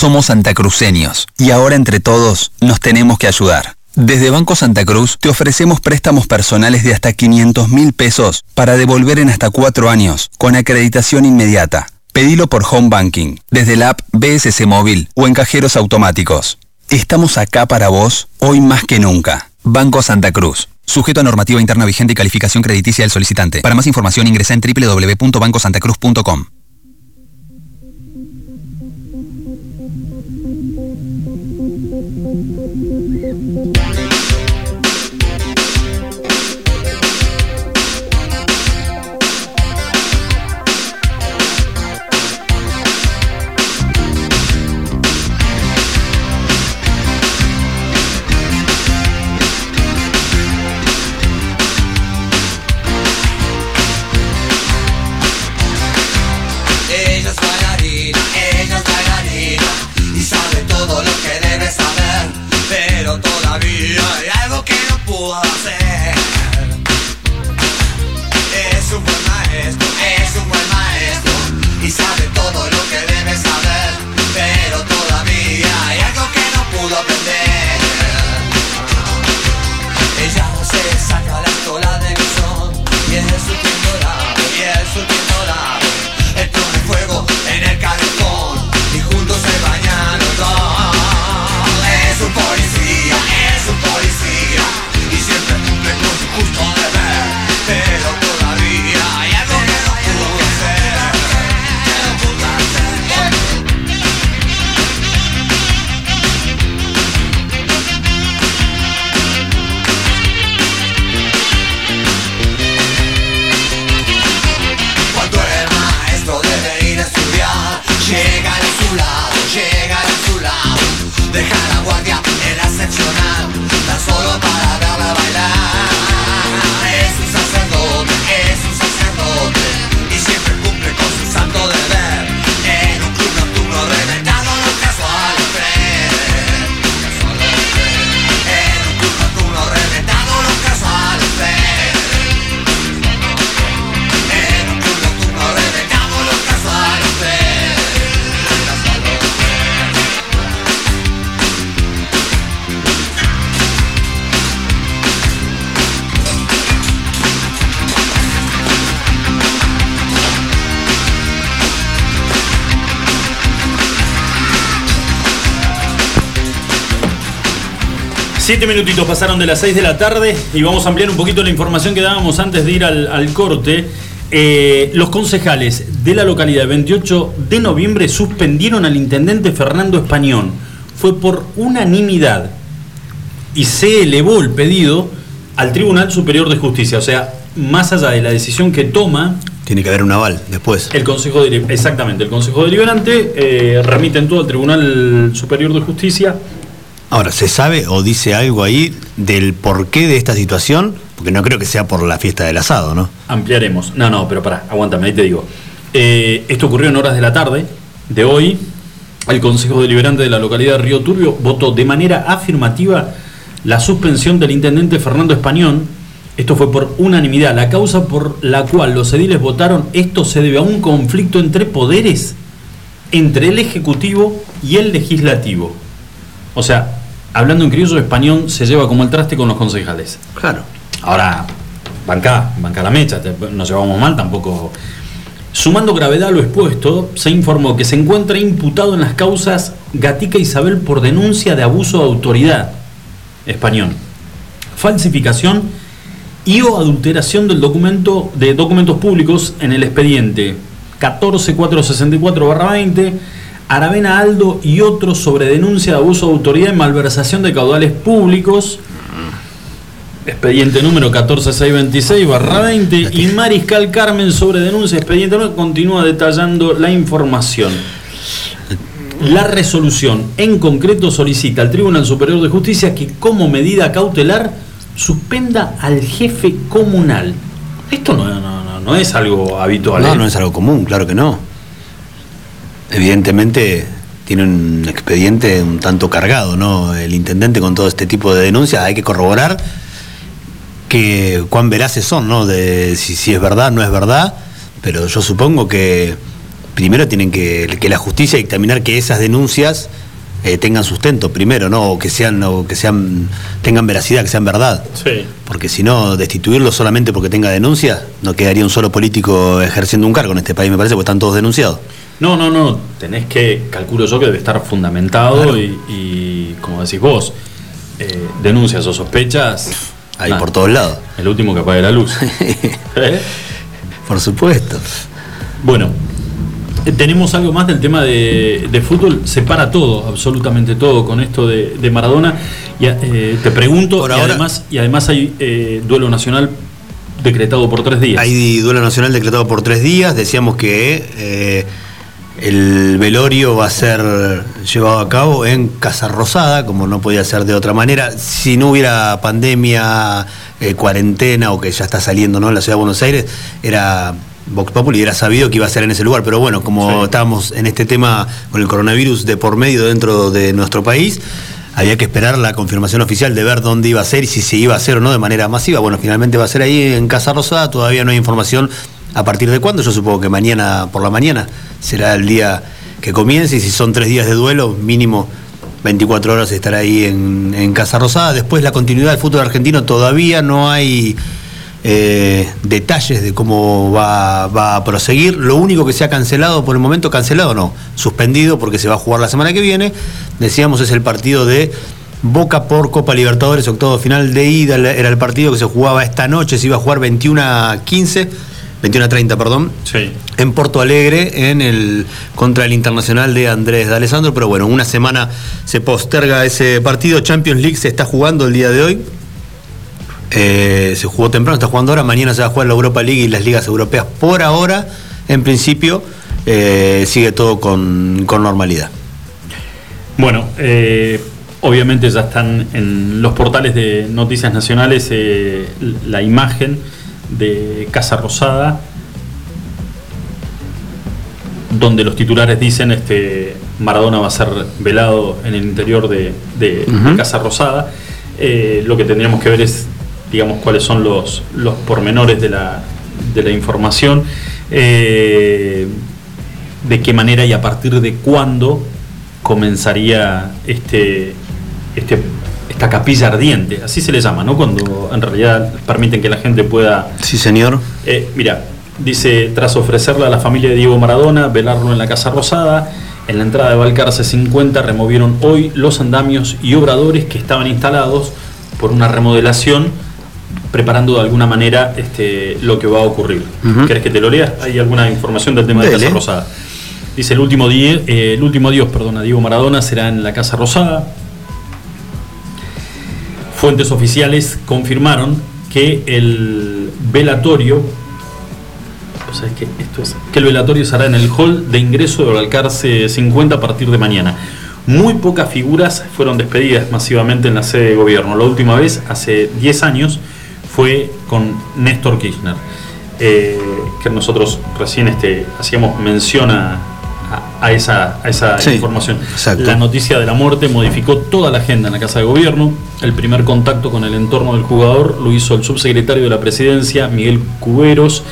Somos santacruceños y ahora entre todos nos tenemos que ayudar. Desde Banco Santa Cruz te ofrecemos préstamos personales de hasta 500 mil pesos para devolver en hasta cuatro años, con acreditación inmediata. Pedilo por Home Banking, desde la app BSC Móvil o en cajeros automáticos. Estamos acá para vos hoy más que nunca. Banco Santa Cruz. Sujeto a normativa interna vigente y calificación crediticia del solicitante. Para más información ingresa en www.bancosantacruz.com. Siete minutitos pasaron de las 6 de la tarde y vamos a ampliar un poquito la información que dábamos antes de ir al, al corte. Eh, los concejales de la localidad 28 de noviembre suspendieron al intendente Fernando Españón. Fue por unanimidad y se elevó el pedido al Tribunal Superior de Justicia. O sea, más allá de la decisión que toma Tiene que haber un aval después. El Consejo exactamente, el Consejo Deliberante eh, remite en todo al Tribunal Superior de Justicia. Ahora, ¿se sabe o dice algo ahí del porqué de esta situación? Porque no creo que sea por la fiesta del asado, ¿no? Ampliaremos. No, no, pero pará, aguántame, ahí te digo. Eh, esto ocurrió en horas de la tarde de hoy. El Consejo Deliberante de la localidad de Río Turbio votó de manera afirmativa la suspensión del intendente Fernando Españón. Esto fue por unanimidad. La causa por la cual los ediles votaron esto se debe a un conflicto entre poderes, entre el Ejecutivo y el Legislativo. O sea, hablando en criollo, Españón se lleva como el traste con los concejales. Claro. Ahora, banca, banca la mecha, te- nos llevamos mal tampoco. Sumando gravedad a lo expuesto, se informó que se encuentra imputado en las causas Gatica Isabel por denuncia de abuso de autoridad español, falsificación y o adulteración del documento de documentos públicos en el expediente 14464-20, Aravena Aldo y otros sobre denuncia de abuso de autoridad y malversación de caudales públicos Expediente número 14626-20 y Mariscal Carmen sobre denuncia expediente número continúa detallando la información. La resolución en concreto solicita al Tribunal Superior de Justicia que como medida cautelar suspenda al jefe comunal. Esto no, no- no- no es algo habitual. No, ¿eh? no es algo común, claro que no. Evidentemente tiene un expediente un tanto cargado, ¿no? El intendente con todo este tipo de denuncias hay que corroborar que cuán veraces son, ¿no? De si, si es verdad, no es verdad, pero yo supongo que primero tienen que, que la justicia dictaminar que esas denuncias eh, tengan sustento primero, ¿no? O que sean, o que sean, tengan veracidad, que sean verdad. Sí. Porque si no, destituirlo solamente porque tenga denuncias, no quedaría un solo político ejerciendo un cargo en este país, me parece, porque están todos denunciados. No, no, no. Tenés que, calculo yo que debe estar fundamentado y, y, como decís vos, eh, denuncias o sospechas. Ahí por todos lados. El último que apague la luz. ¿Eh? Por supuesto. Bueno, eh, tenemos algo más del tema de, de fútbol. Se para todo, absolutamente todo, con esto de, de Maradona. Y, eh, te pregunto, y, ahora- además, y además hay duelo nacional decretado por tres días. Hay duelo nacional decretado por tres días. Decíamos que el velorio va a ser llevado a cabo en Casa Rosada, como no podía ser de otra manera. Si no hubiera pandemia, eh, cuarentena o que ya está saliendo ¿no? en la ciudad de Buenos Aires, era Vox Populi, era sabido que iba a ser en ese lugar. Pero bueno, como estábamos en este tema con el coronavirus de por medio dentro de nuestro país, había que esperar la confirmación oficial de ver dónde iba a ser y si se iba a hacer o no de manera masiva. Bueno, finalmente va a ser ahí en Casa Rosada, todavía no hay información a partir de cuándo. Yo supongo que mañana por la mañana será el día que comience y si son tres días de duelo, mínimo 24 horas estará ahí en, Casa Rosada. Después la continuidad del fútbol argentino todavía no hay eh, detalles de cómo va, va a proseguir. Lo único que se ha cancelado por el momento, cancelado no, suspendido porque se va a jugar la semana que viene, decíamos es el partido de Boca por Copa Libertadores, octavo final de ida, era el partido que se jugaba esta noche, se iba a jugar 21 a 15, 21 a 30, perdón, Sí. en Porto Alegre en el contra el Internacional de Andrés de Alessandro, pero bueno, una semana se posterga ese partido. Champions League se está jugando el día de hoy. Eh, se jugó temprano, está jugando ahora, mañana se va a jugar la Europa League y las ligas europeas. Por ahora, en principio, eh, sigue todo con, con normalidad. Bueno, eh, obviamente ya están en los portales de noticias nacionales la imagen de Casa Rosada, donde los titulares dicen este Maradona va a ser velado en el interior de, de-. Casa Rosada. Eh, lo que tendríamos que ver es, digamos, cuáles son los, los pormenores de la, de la información, eh, de qué manera y a partir de cuándo comenzaría este, este, esta capilla ardiente, así se le llama, ¿no? Cuando en realidad permiten que la gente pueda... Sí, señor. Eh, mira, dice, tras ofrecerle a la familia de Diego Maradona, velarlo en la Casa Rosada, en la entrada de Balcarce 50 removieron hoy los andamios y obradores que estaban instalados por una remodelación, preparando de alguna manera este, lo que va a ocurrir. Ujú. ¿Querés que te lo lea? ¿Hay alguna información del tema de Dele. Casa Rosada? Dice, el último, día, eh, el último Dios, perdona, Diego Maradona será en la Casa Rosada. Fuentes oficiales confirmaron que el velatorio, o ¿sabes qué? Esto es. Que el velatorio será en el hall de ingreso del Alcarce 50 a partir de mañana. Muy pocas figuras fueron despedidas masivamente en la sede de gobierno. La última vez, hace 10 años, fue con Néstor Kirchner, eh, que nosotros recién este, hacíamos mención a, a- a esa, a esa Sí, información. exacto. La noticia de la muerte modificó toda la agenda en la Casa de Gobierno. El primer contacto con el entorno del jugador lo hizo el subsecretario de la Presidencia, Miguel Cuberos.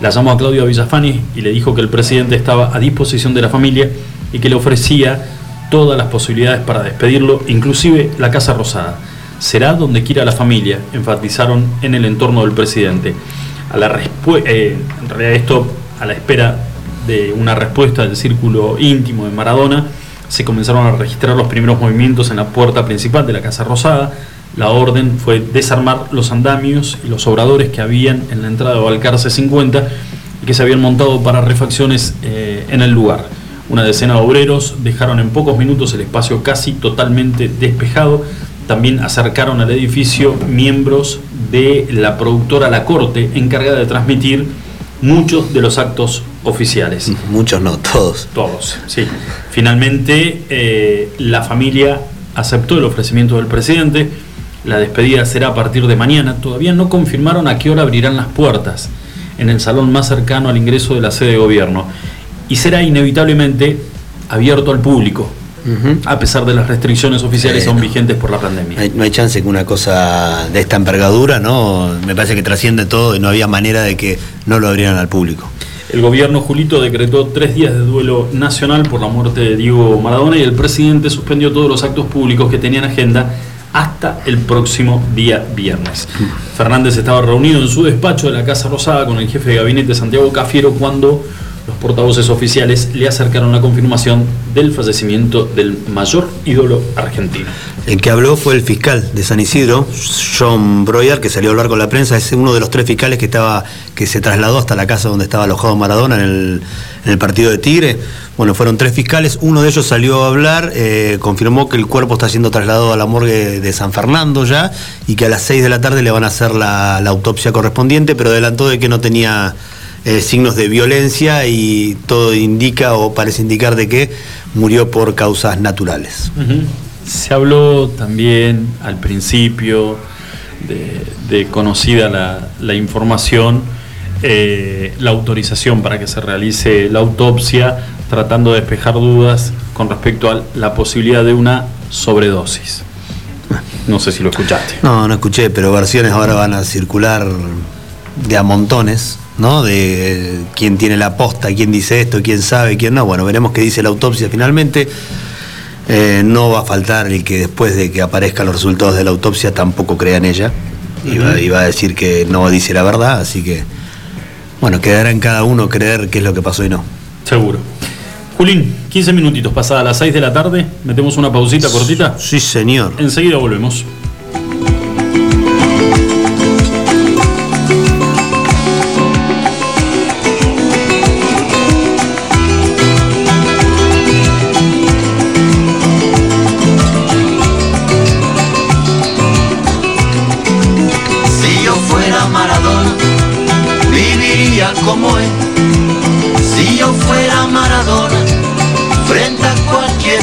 La llamó a Claudio Villafani y le dijo que el presidente estaba a disposición de la familia y que le ofrecía todas las posibilidades para despedirlo, inclusive la Casa Rosada. Será donde quiera la familia, enfatizaron en el entorno del presidente. A la eh, en realidad esto a la espera de una respuesta del círculo íntimo de Maradona, se comenzaron a registrar los primeros movimientos en la puerta principal de la Casa Rosada. La orden fue desarmar los andamios y los obradores que habían en la entrada de Balcarce 50 y que se habían montado para refacciones eh, en el lugar. Una decena de obreros dejaron en pocos minutos el espacio casi totalmente despejado. También acercaron al edificio miembros de la productora La Corte, encargada de transmitir muchos de los actos oficiales. Muchos no, todos. Todos, sí. Finalmente, eh, la familia aceptó el ofrecimiento del presidente. La despedida será a partir de mañana. Todavía no confirmaron a qué hora abrirán las puertas en el salón más cercano al ingreso de la sede de gobierno. Y será inevitablemente abierto al público, a pesar de las restricciones oficiales aún vigentes por la pandemia. No hay, no hay chance que una cosa de esta envergadura, ¿no? Me parece que trasciende todo y no había manera de que no lo abrieran al público. El gobierno Julito decretó tres días de duelo nacional por la muerte de Diego Maradona y el presidente suspendió todos los actos públicos que tenían agenda hasta el próximo día viernes. Fernández estaba reunido en su despacho de la Casa Rosada con el jefe de gabinete Santiago Cafiero cuando los portavoces oficiales le acercaron la confirmación del fallecimiento del mayor ídolo argentino. El que habló fue el fiscal de San Isidro, John Breuer, que salió a hablar con la prensa. Es uno de los tres fiscales que estaba, que se trasladó hasta la casa donde estaba alojado Maradona en el, partido de Tigre. Bueno, fueron tres fiscales. Uno de ellos salió a hablar, eh, confirmó que el cuerpo está siendo trasladado a la morgue de San Fernando ya y que a las 6 de la tarde le van a hacer la autopsia correspondiente, pero adelantó de que no tenía eh, signos de violencia y todo indica o parece indicar de que murió por causas naturales. Se habló también al principio de, de conocida la, la información, eh, la autorización para que se realice la autopsia, tratando de despejar dudas con respecto a la posibilidad de una sobredosis. No sé si lo escuchaste. No, no escuché, pero versiones ahora van a circular de a montones, ¿no? De quién tiene la posta, quién dice esto, quién sabe, quién no. Bueno, veremos qué dice la autopsia finalmente. Eh, no va a faltar el que después de que aparezcan los resultados de la autopsia tampoco crea en ella. Iba, Ujú. iba a decir que no dice la verdad, así que, bueno, quedará en cada uno creer qué es lo que pasó y no. Seguro. Julín, 15 minutitos pasadas las 6 de la tarde, metemos una pausita cortita. Sí, señor. Enseguida volvemos.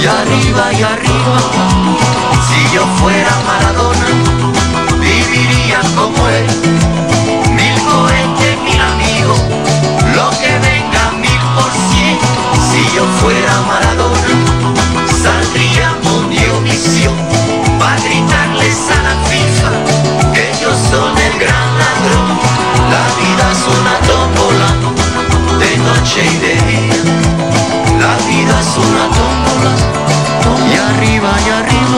y arriba y arriba. Si yo fuera Maradona, viviría como él. Mil cohetes, mil amigos, lo que venga mil por cien. Si yo fuera Maradona, saldría a Mundiovisión para gritarles a la FIFA que ellos son el gran ladrón. La vida es una tómbola, de noche y de día. La vida es una tómbola, arriba y arriba.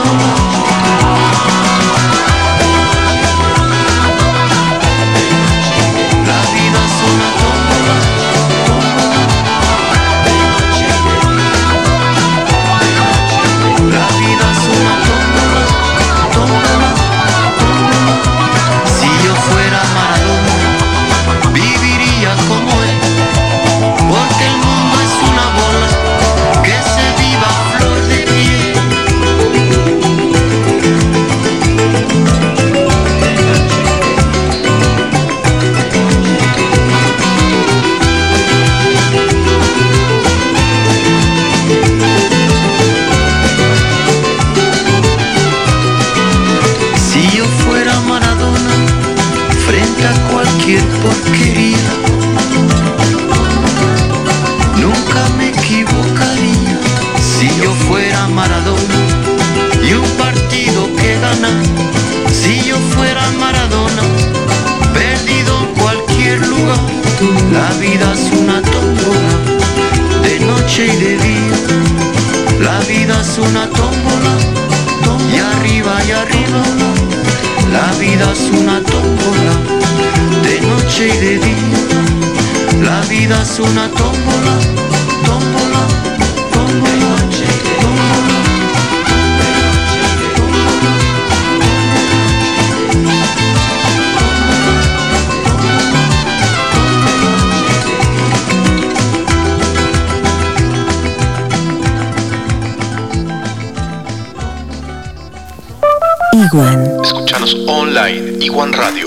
Online iguanradio.com.ar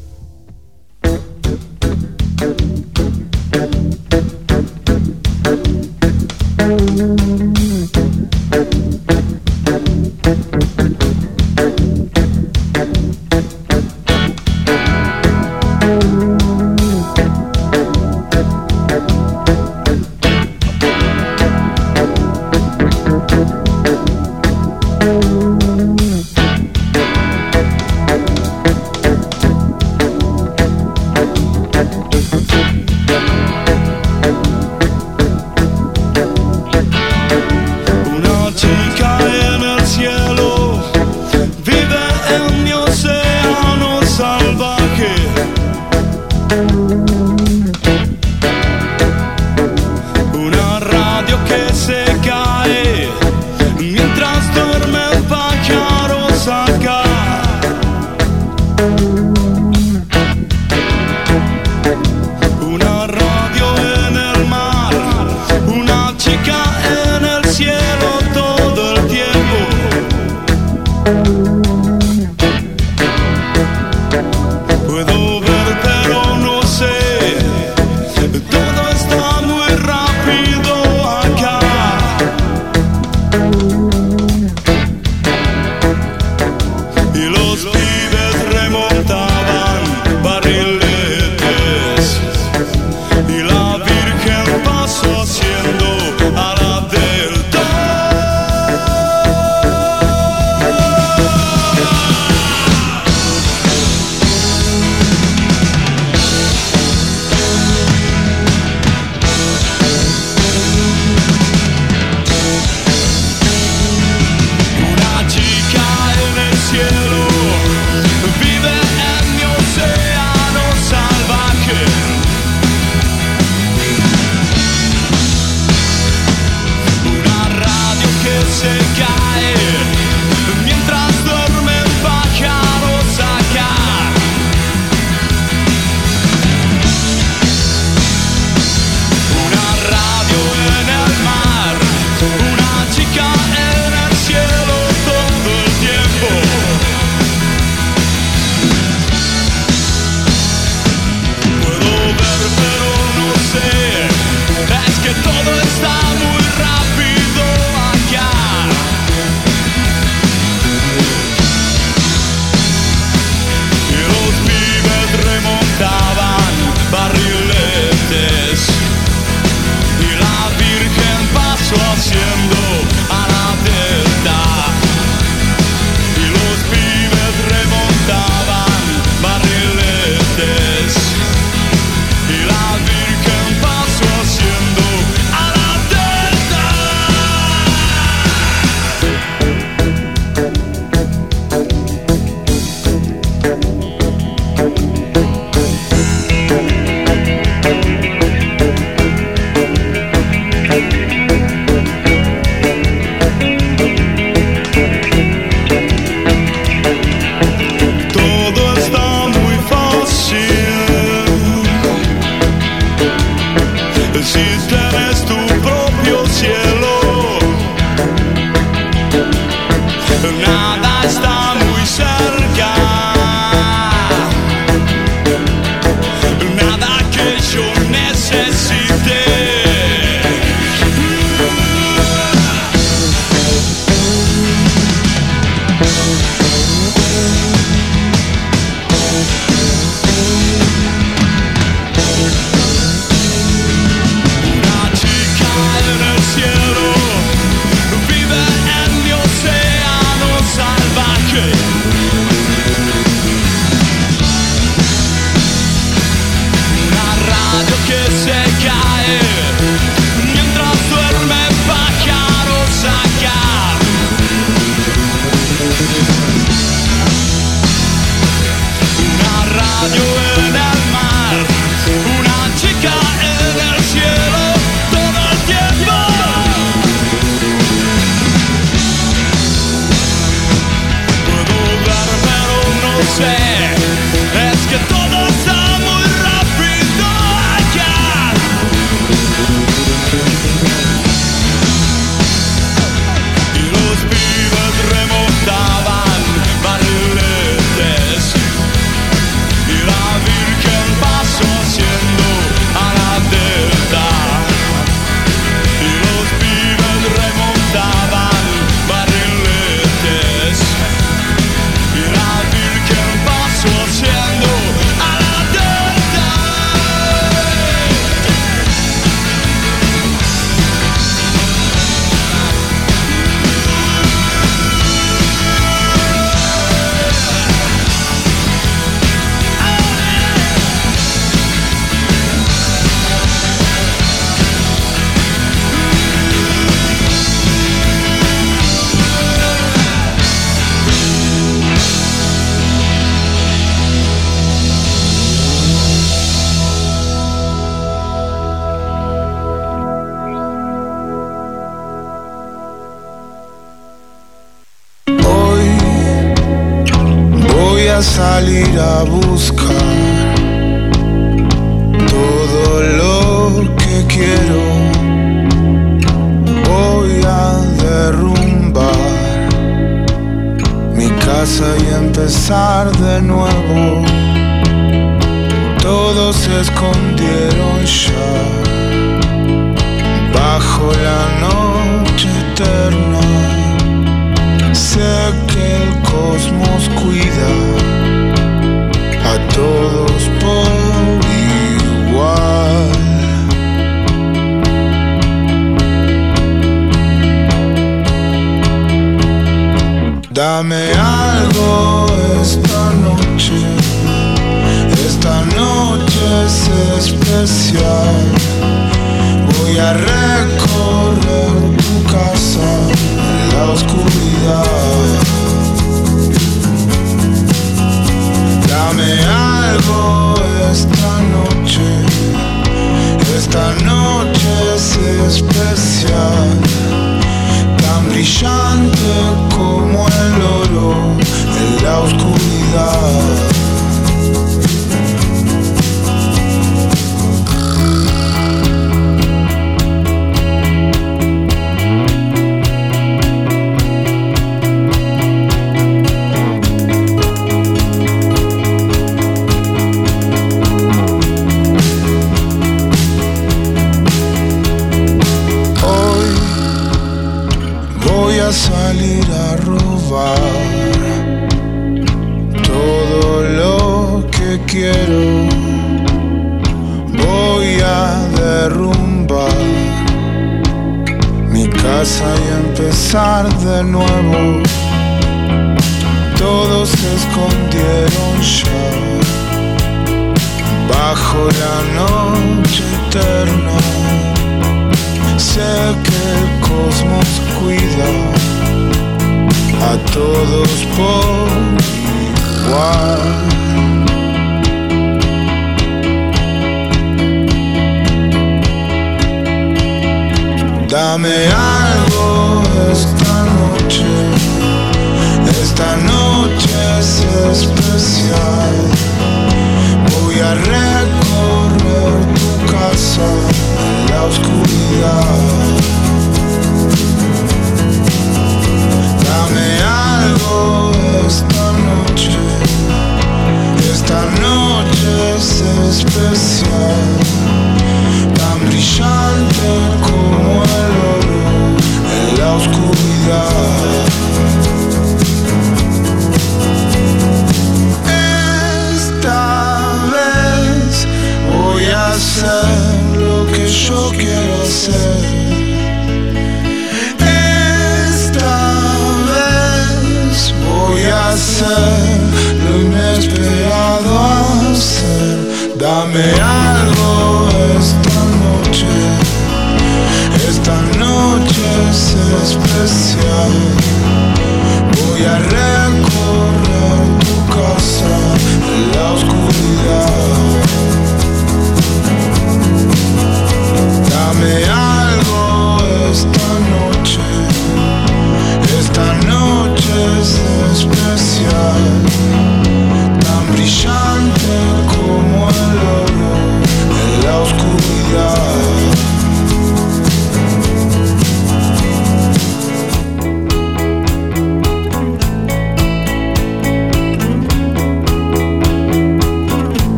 oscuridad.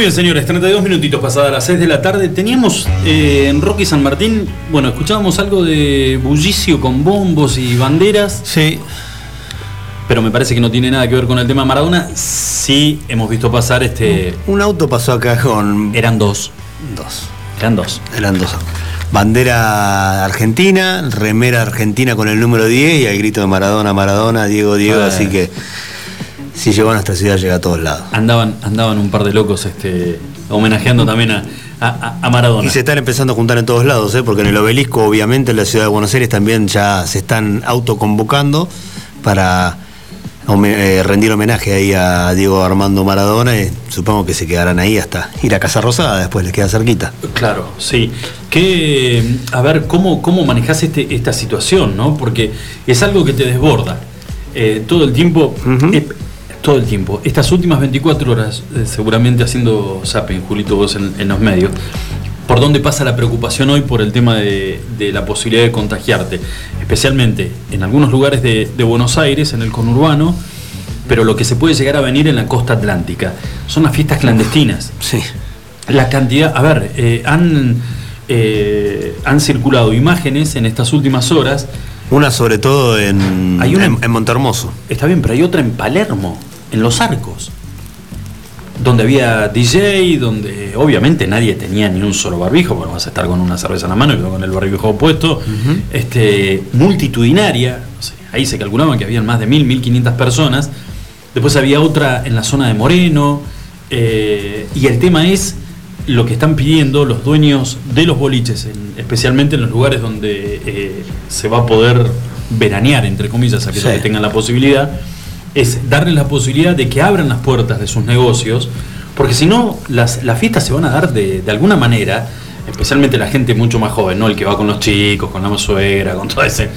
Muy bien, señores, 32 minutitos pasadas las 6 de la tarde. Teníamos eh, en Rocky San Martín, bueno, escuchábamos algo de bullicio con bombos y banderas. Sí. Pero me parece que no tiene nada que ver con el tema Maradona. Sí, hemos visto pasar este. Un auto pasó acá con. Eran dos. Dos. Eran dos. Eran dos. Bandera argentina, remera argentina con el número 10 y el grito de Maradona, Maradona, Diego, Diego, así que si llegó a nuestra ciudad llega a todos lados. Andaban, andaban un par de locos este, homenajeando también a, a- a Maradona. Y se están empezando a juntar en todos lados, ¿eh? porque en el obelisco, obviamente, en la ciudad de Buenos Aires también ya se están autoconvocando para eh, rendir homenaje ahí a Diego Armando Maradona. Y supongo que se quedarán ahí hasta ir a Casa Rosada, después les queda cerquita. Claro, sí. Que, a ver, ¿cómo, cómo manejás este, esta situación, no? Porque es algo que te desborda. Eh, todo el tiempo, todo el tiempo. Estas últimas 24 horas, eh, seguramente haciendo zapping, Julito, vos en, en los medios, ¿por dónde pasa la preocupación hoy por el tema de, de la posibilidad de contagiarte? Especialmente en algunos lugares de, de Buenos Aires, en el conurbano, pero lo que se puede llegar a venir en la costa atlántica. Son las fiestas clandestinas. Sí. La cantidad, a ver, eh, han, eh, han circulado imágenes en estas últimas horas. Una sobre todo en, Hay una- en, en Montermoso. Está bien, pero hay otra en Palermo, en Los Arcos, donde había DJ, donde obviamente nadie tenía ni un solo barbijo, porque vas a estar con una cerveza en la mano y con el barbijo puesto, este, multitudinaria, no sé, ahí se calculaba que habían más de mil, mil quinientas personas. Después había otra en la zona de Moreno, eh, y el tema es lo que están pidiendo los dueños de los boliches, en- especialmente en los lugares donde eh, se va a poder veranear, entre comillas, aquellos Sí. que tengan la posibilidad, es darles la posibilidad de que abran las puertas de sus negocios, porque si no, las, las fiestas se van a dar de, de alguna manera, especialmente la gente mucho más joven, ¿no? El que va con los chicos, con la suegra, con todo ese.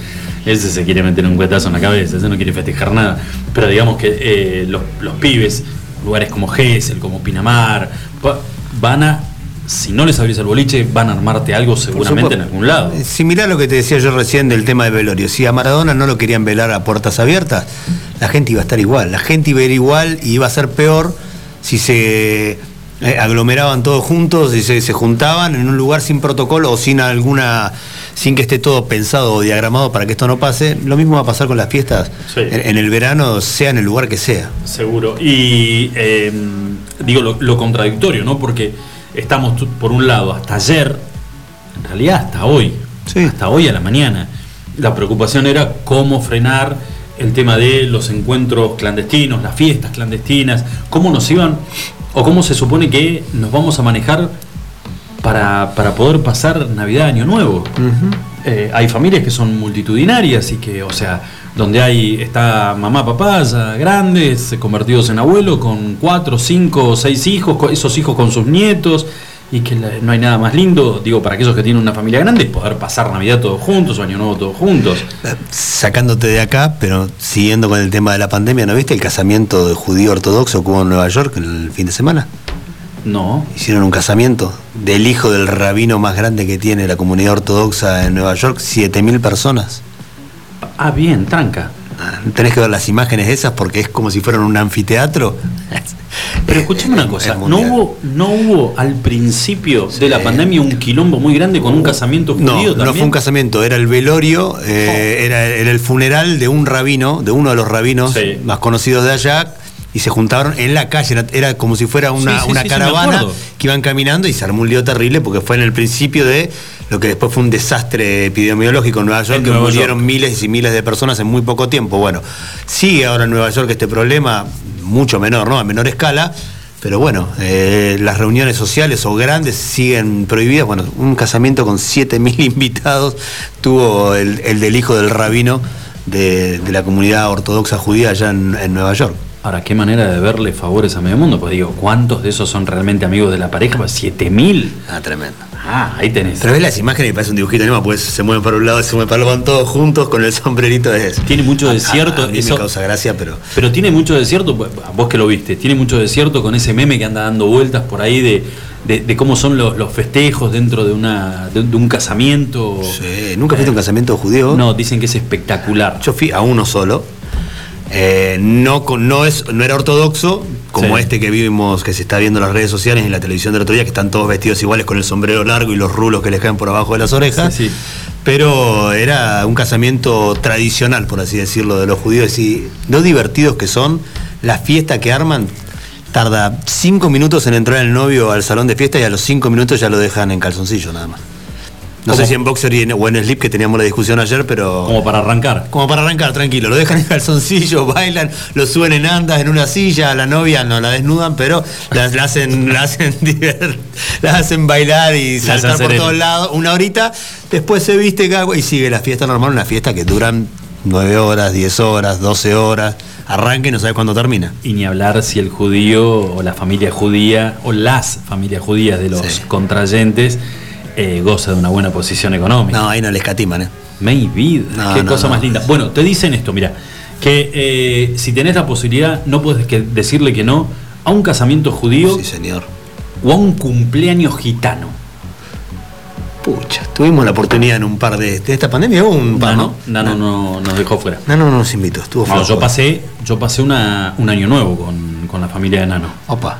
Ese se quiere meter un cuetazo en la cabeza, ese no quiere festejar nada. Pero digamos que eh, los, los pibes, lugares como Gesell, como Pinamar, va- van a, si no les abrís el boliche, van a armarte algo seguramente en algún lado. Eh, Similar a lo que te decía yo recién del tema de velorio. Si a Maradona no lo querían velar a puertas abiertas, la gente iba a estar igual. La gente iba a ir igual y iba a ser peor si se eh, aglomeraban todos juntos y se, se juntaban en un lugar sin protocolo o sin alguna sin que esté todo pensado o diagramado para que esto no pase. Lo mismo va a pasar con las fiestas Sí. en, en el verano, sea en el lugar que sea. Seguro. Y eh, digo lo, lo contradictorio, ¿no? Porque estamos, por un lado, hasta ayer, en realidad hasta hoy, hasta hoy a la mañana, la preocupación era cómo frenar el tema de los encuentros clandestinos, las fiestas clandestinas, cómo nos iban o cómo se supone que nos vamos a manejar para, para poder pasar Navidad, Año Nuevo. Eh, hay familias que son multitudinarias y que, o sea, donde hay está mamá, papá, ya grandes, convertidos en abuelo, con cuatro, cinco, seis hijos, esos hijos con sus nietos, y que la- no hay nada más lindo, digo, para aquellos que tienen una familia grande, poder pasar Navidad todos juntos, Año Nuevo todos juntos. Sacándote de acá, pero siguiendo con el tema de la pandemia, ¿no viste el casamiento de judío ortodoxo que hubo en Nueva York el fin de semana? No. Hicieron un casamiento del hijo del rabino más grande que tiene la comunidad ortodoxa en Nueva York, 7.000 personas. Ah, bien, tranca. Tenés que ver las imágenes esas porque es como si fueran un anfiteatro. Pero escuchame una cosa, ¿no hubo, ¿no hubo al principio de la pandemia un quilombo muy grande con un casamiento No, judío también? no fue un casamiento, era el velorio, eh, era, era el funeral de un rabino, de uno de los rabinos más conocidos de allá, y se juntaron en la calle, era, era como si fuera una, Sí, sí, una caravana que iban caminando y se armó un lío terrible porque fue en el principio de lo que después fue un desastre epidemiológico en Nueva York, En que Nueva murieron York. miles y miles de personas en muy poco tiempo. Bueno, sigue ahora en Nueva York este problema, mucho menor, ¿no? A menor escala. Pero bueno, eh, las reuniones sociales o grandes siguen prohibidas. Bueno, un casamiento con 7.000 invitados tuvo el, el del hijo del rabino de, de la comunidad ortodoxa judía allá en, en Nueva York. Ahora, qué manera de verle favores a medio mundo. Pues digo, ¿cuántos de esos son realmente amigos de la pareja? Pues, ¿Siete mil? Ah, tremendo. Ah, ahí tenés. Pero ves las imágenes y parece un dibujito animado, pues se mueven para un lado, se mueven para el otro, van todos juntos con el sombrerito de eso. Tiene mucho A- desierto, A, a mí eso- me causa gracia, pero Pero tiene mucho desierto, pues, vos que lo viste, tiene mucho desierto con ese meme que anda dando vueltas por ahí de, de- de cómo son los, los festejos dentro de, una, de, de un casamiento. Sí, ¿Nunca fuiste a un casamiento judío? No, dicen que es espectacular. Yo fui a uno solo. Eh, no, no, es, no era ortodoxo, como Sí. este que vimos, que se está viendo en las redes sociales y en la televisión del otro día, que están todos vestidos iguales con el sombrero largo y los rulos que les caen por abajo de las orejas. Sí, sí. Pero era un casamiento tradicional, por así decirlo, de los judíos. Y lo divertidos que son, la fiesta que arman, tarda cinco minutos en entrar el novio al salón de fiesta y a los cinco minutos ya lo dejan en calzoncillo nada más. No sé si en boxer y en, o en slip, que teníamos la discusión ayer, pero... Como para arrancar. Como para arrancar, tranquilo. Lo dejan en calzoncillo, bailan, lo suben en andas en una silla, a la novia no la desnudan, pero la, la hacen, la hacen divert- la hacen bailar y saltar por todos lados una horita, después se viste cago y sigue la fiesta normal, una fiesta que duran 9 horas, 10 horas, 12 horas, arranca y no sabes cuándo termina. Y ni hablar si el judío o la familia judía o las familias judías de los contrayentes eh, goza de una buena posición económica. No, ahí no le escatiman, ¿eh? Maybe, No, qué no, cosa no. más linda. Bueno, te dicen esto, mira, que eh, si tenés la posibilidad, no puedes que decirle que no a un casamiento judío Sí, señor. o a un cumpleaños gitano. Pucha, tuvimos la oportunidad en un par de, de esta pandemia, hubo un par, Nano, ¿no? Nano no nos dejó fuera. No, no, no nos invitó, estuvo No, flojo. yo pasé, yo pasé una, un año nuevo con, con la familia de Nano. Opa.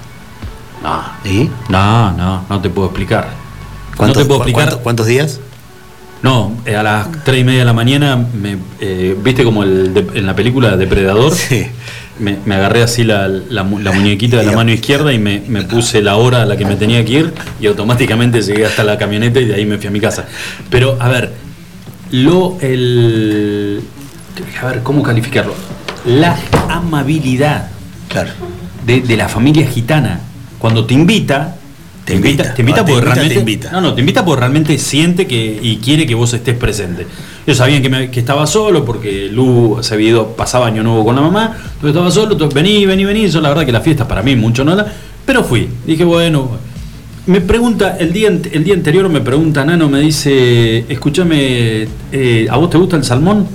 No, ¿Y? no, no, no te puedo explicar. No ¿Cuántos, te puedo cu- explicar. cuántos- cuántos días? No, eh, a las 3 y media de la mañana, me, eh, ¿viste como el de- en la película Depredador? Sí. Me, me agarré así la, la mu- la muñequita de la mano izquierda y me, me puse la hora a la que me tenía que ir y automáticamente llegué hasta la camioneta y de ahí me fui a mi casa. Pero, a ver, lo, el... A ver, ¿cómo calificarlo? La amabilidad Claro. de, de la familia gitana. Cuando te invita, te invita, te invita te porque invita, te realmente. invita. No, no, te invita porque realmente siente que y quiere que vos estés presente. Ellos sabían que, me- que estaba solo porque Lu se había ido, pasaba año nuevo con la mamá, entonces estaba solo, entonces, vení, vení, vení. Yo la verdad que la fiesta para mí mucho no da, pero fui. Dije, bueno. Me pregunta, el día, el día anterior me pregunta Nano, me dice, escúchame, eh, ¿a vos te gusta el salmón?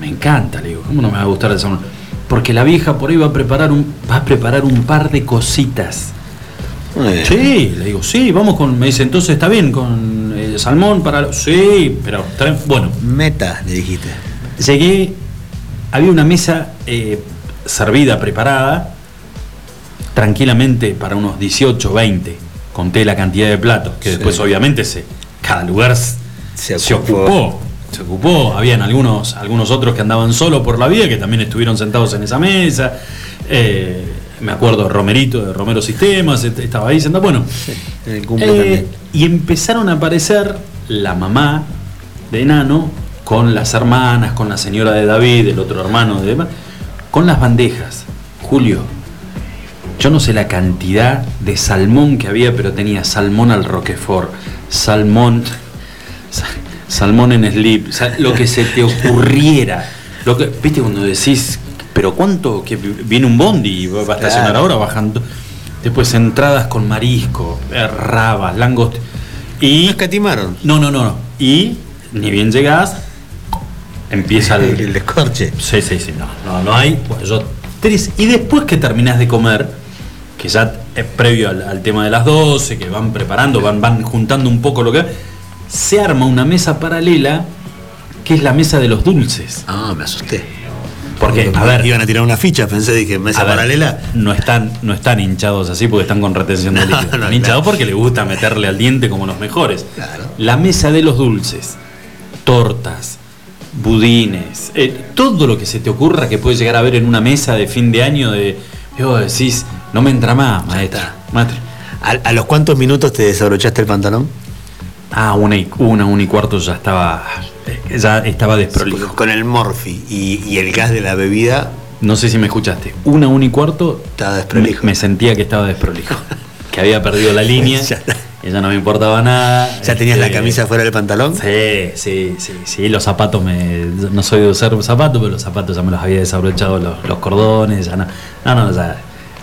Me encanta, le digo, ¿cómo no me va a gustar el salmón? Porque la vieja por ahí va a preparar un, va a preparar un par de cositas. Sí, le digo, sí, vamos con. Me dice, entonces está bien, con eh, salmón para. Sí, pero. Bueno, Meta, le dijiste. llegué, había una mesa eh, servida, preparada, tranquilamente para unos 18, 20. Conté la cantidad de platos, que Sí. después obviamente se, cada lugar Se se ocupó. Se ocupó, habían algunos, algunos otros que andaban solos por la vida que también estuvieron sentados en esa mesa. Eh, me acuerdo Romerito, de Romero Sistemas, est- estaba ahí sentado. Bueno, En el cumple eh, y empezaron a aparecer la mamá de Enano con las hermanas, con la señora de David, el otro hermano de Eva, con las bandejas. Julio, yo no sé la cantidad de salmón que había, pero tenía salmón al Roquefort, salmón, sa- salmón en slip, lo que se te ocurriera. Lo que, Viste cuando decís, pero cuánto, que viene un bondi y va a estacionar ahora bajando. Después entradas con marisco, eh, rabas, langost. Y. No escatimaron. No, no, no. no. Y ni bien llegás, empieza el, El descorche. Sí, sí, sí, no, no, no hay. Bueno, yo tres. Y después que terminás de comer, que ya es previo al, al tema de las 12, que van preparando, van, van juntando un poco lo que. Se arma una mesa paralela que es la mesa de los dulces. Ah, me asusté. Porque, a ver. Iban a tirar una ficha, pensé, dije, mesa ver, paralela. No están, no están hinchados así porque están con retención de No, líquido. no, están hinchados porque les gusta meterle al diente como los mejores. La mesa de los dulces, tortas, budines, eh, todo lo que se te ocurra que puedes llegar a ver en una mesa de fin de año de. Yo decís, no me entra más, maestra. maestra. ¿A, a los cuántos minutos te desabrochaste el pantalón? Ah, una y, una, una y cuarto ya estaba. Eh, Ya estaba desprolijo. Con el morfi y, y el gas de la bebida. No sé si me escuchaste. Una, una y cuarto. Estaba desprolijo. Me sentía que estaba desprolijo. que había perdido la línea. Ya no me importaba nada. ¿Ya tenías la Este, camisa fuera del pantalón? Sí, sí, sí, sí. Los zapatos me. No soy de usar zapatos, pero los zapatos ya me los había desabrochado los, los cordones. Ya no. No, no, ya.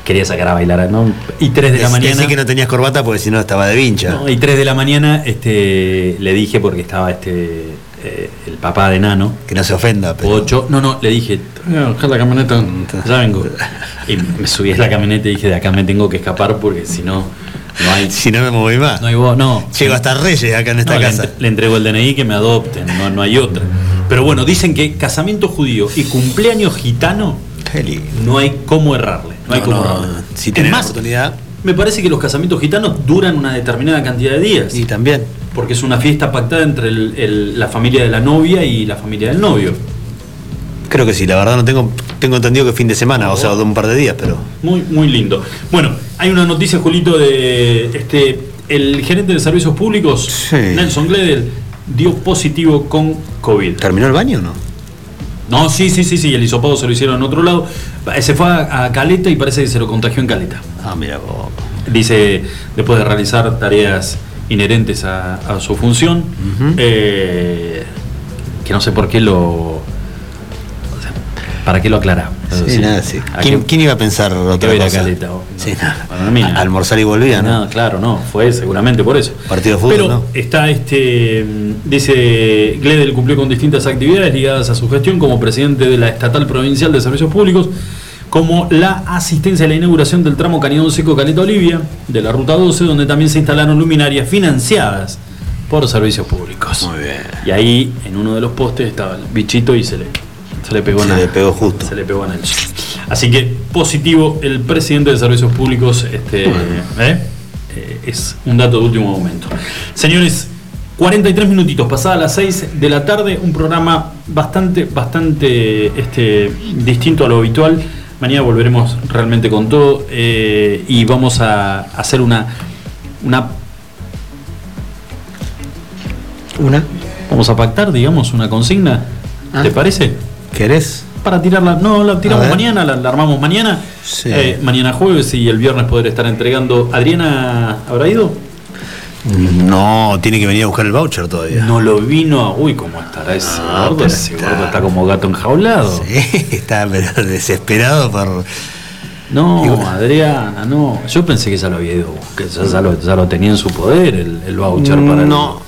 Quería sacar a bailar, ¿no? Y 3 de la mañana. decí que no tenías corbata porque si no estaba de vincha. No, y 3 de la mañana este, le dije, porque estaba este eh, el papá de Nano. Que no se ofenda, pero. 8. No, no, le dije, "Voy a buscar la camioneta, ya vengo. Y me subí a la camioneta y dije, de acá me tengo que escapar porque si no, no hay. Si no me moví más. No hay voz, no. Llego hasta Reyes acá en esta No, le casa. entre- Le, entrego el DNI que me adopten, no, no hay otra. Pero bueno, dicen que casamiento judío y cumpleaños gitano no hay cómo errarle. No, hay cómo errarle. si tenés más, oportunidad. me parece que los casamientos gitanos duran una determinada cantidad de días. Y también. Porque es una fiesta pactada entre el- el- la familia de la novia y la familia del novio. Creo que sí, la verdad no tengo, tengo entendido que fin de semana, o sea, de un par de días, pero. Muy, muy lindo. Bueno, hay una noticia, Julito, de este el gerente de servicios públicos, Nelson Gledel, dio positivo con COVID. ¿Terminó el baño o no? No, sí, sí, sí, sí, el hisopado se lo hicieron en otro lado. Se fue a, a Caleta y parece que se lo contagió en Caleta. Ah, mira vos. Dice, después de realizar tareas inherentes a, a su función, eh, que no sé por qué lo... o sea, ¿Para qué lo aclara? Sí, nada, sí. ¿A ¿Quién, iba a pensar otra a? Caleta? nada. Para mí, A- almorzar y volvía, ¿no? No, claro, no, fue seguramente por eso. Partido de fútbol, Pero ¿no? está este, dice, Gledel cumplió con distintas actividades ligadas a su gestión como presidente de la Estatal Provincial de Servicios Públicos, como la asistencia a la inauguración del tramo Cañón Seco Caleta Olivia, de la Ruta 12, donde también se instalaron luminarias financiadas por servicios públicos. Muy bien. Y ahí, en umo de los postes, estaba el bichito y se le, se le pegó Se en le pegó justo. Se le pegó en el. Así que positivo el presidente de servicios públicos este, ¿eh? Eh, es un dato de último momento. Señores, 43 minutitos, pasadas las 6 de la tarde, un programa bastante, bastante este, distinto a lo habitual. Mañana volveremos realmente con todo eh, y vamos a hacer una, una ¿Una? Vamos a pactar, digamos, una consigna. ¿Te parece? ¿Querés? Para tirarla. No, la tiramos mañana, la, la armamos mañana. Sí. Eh, mañana jueves y el viernes poder estar entregando. ¿Adriana habrá ido? No, tiene que venir a buscar el voucher todavía. No lo vino a. Uy, ¿cómo estará ese Ah, gordo? Ese está- gordo está como gato enjaulado. Sí, está pero desesperado por. No, Adriana, no. Yo pensé que ya lo había ido, que ya, ya lo, ya lo tenía en su poder el, el voucher para el, No.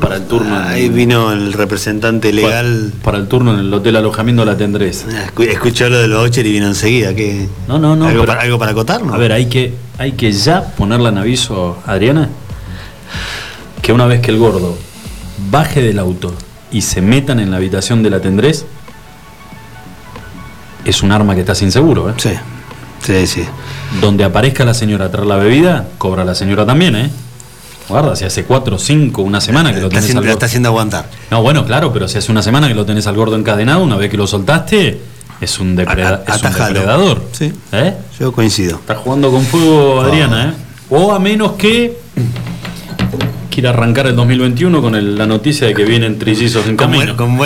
para el turno. en- Ahí vino el representante legal. Para el turno en el hotel alojamiento la tendrés. Escu- Escuchó lo del voucher y vino enseguida. ¿qué? No, no, no. ¿Algo, pero- para, ¿Algo para acotarnos? A ver, hay que, hay que ya ponerla en aviso, Adriana, que una vez que el gordo baje del auto y se metan en la habitación de la tendrés, es un arma que está sin seguro, ¿eh? Sí, sí, sí. Donde aparezca la señora a traer la bebida, cobra la señora también, ¿eh? Guarda, si hace cuatro, cinco, una semana que lo Está tenés haciendo, al gordo. está haciendo aguantar. No, bueno, claro, pero si hace una semana que lo tenés al gordo encadenado, una vez que lo soltaste, es un, depreda- A- a- es un depredador. Sí. ¿Eh? Yo coincido. Está jugando con fuego Adriana, ¿eh? O a menos que quiere arrancar el 2021 con la noticia de que vienen trillizos en camino. Con,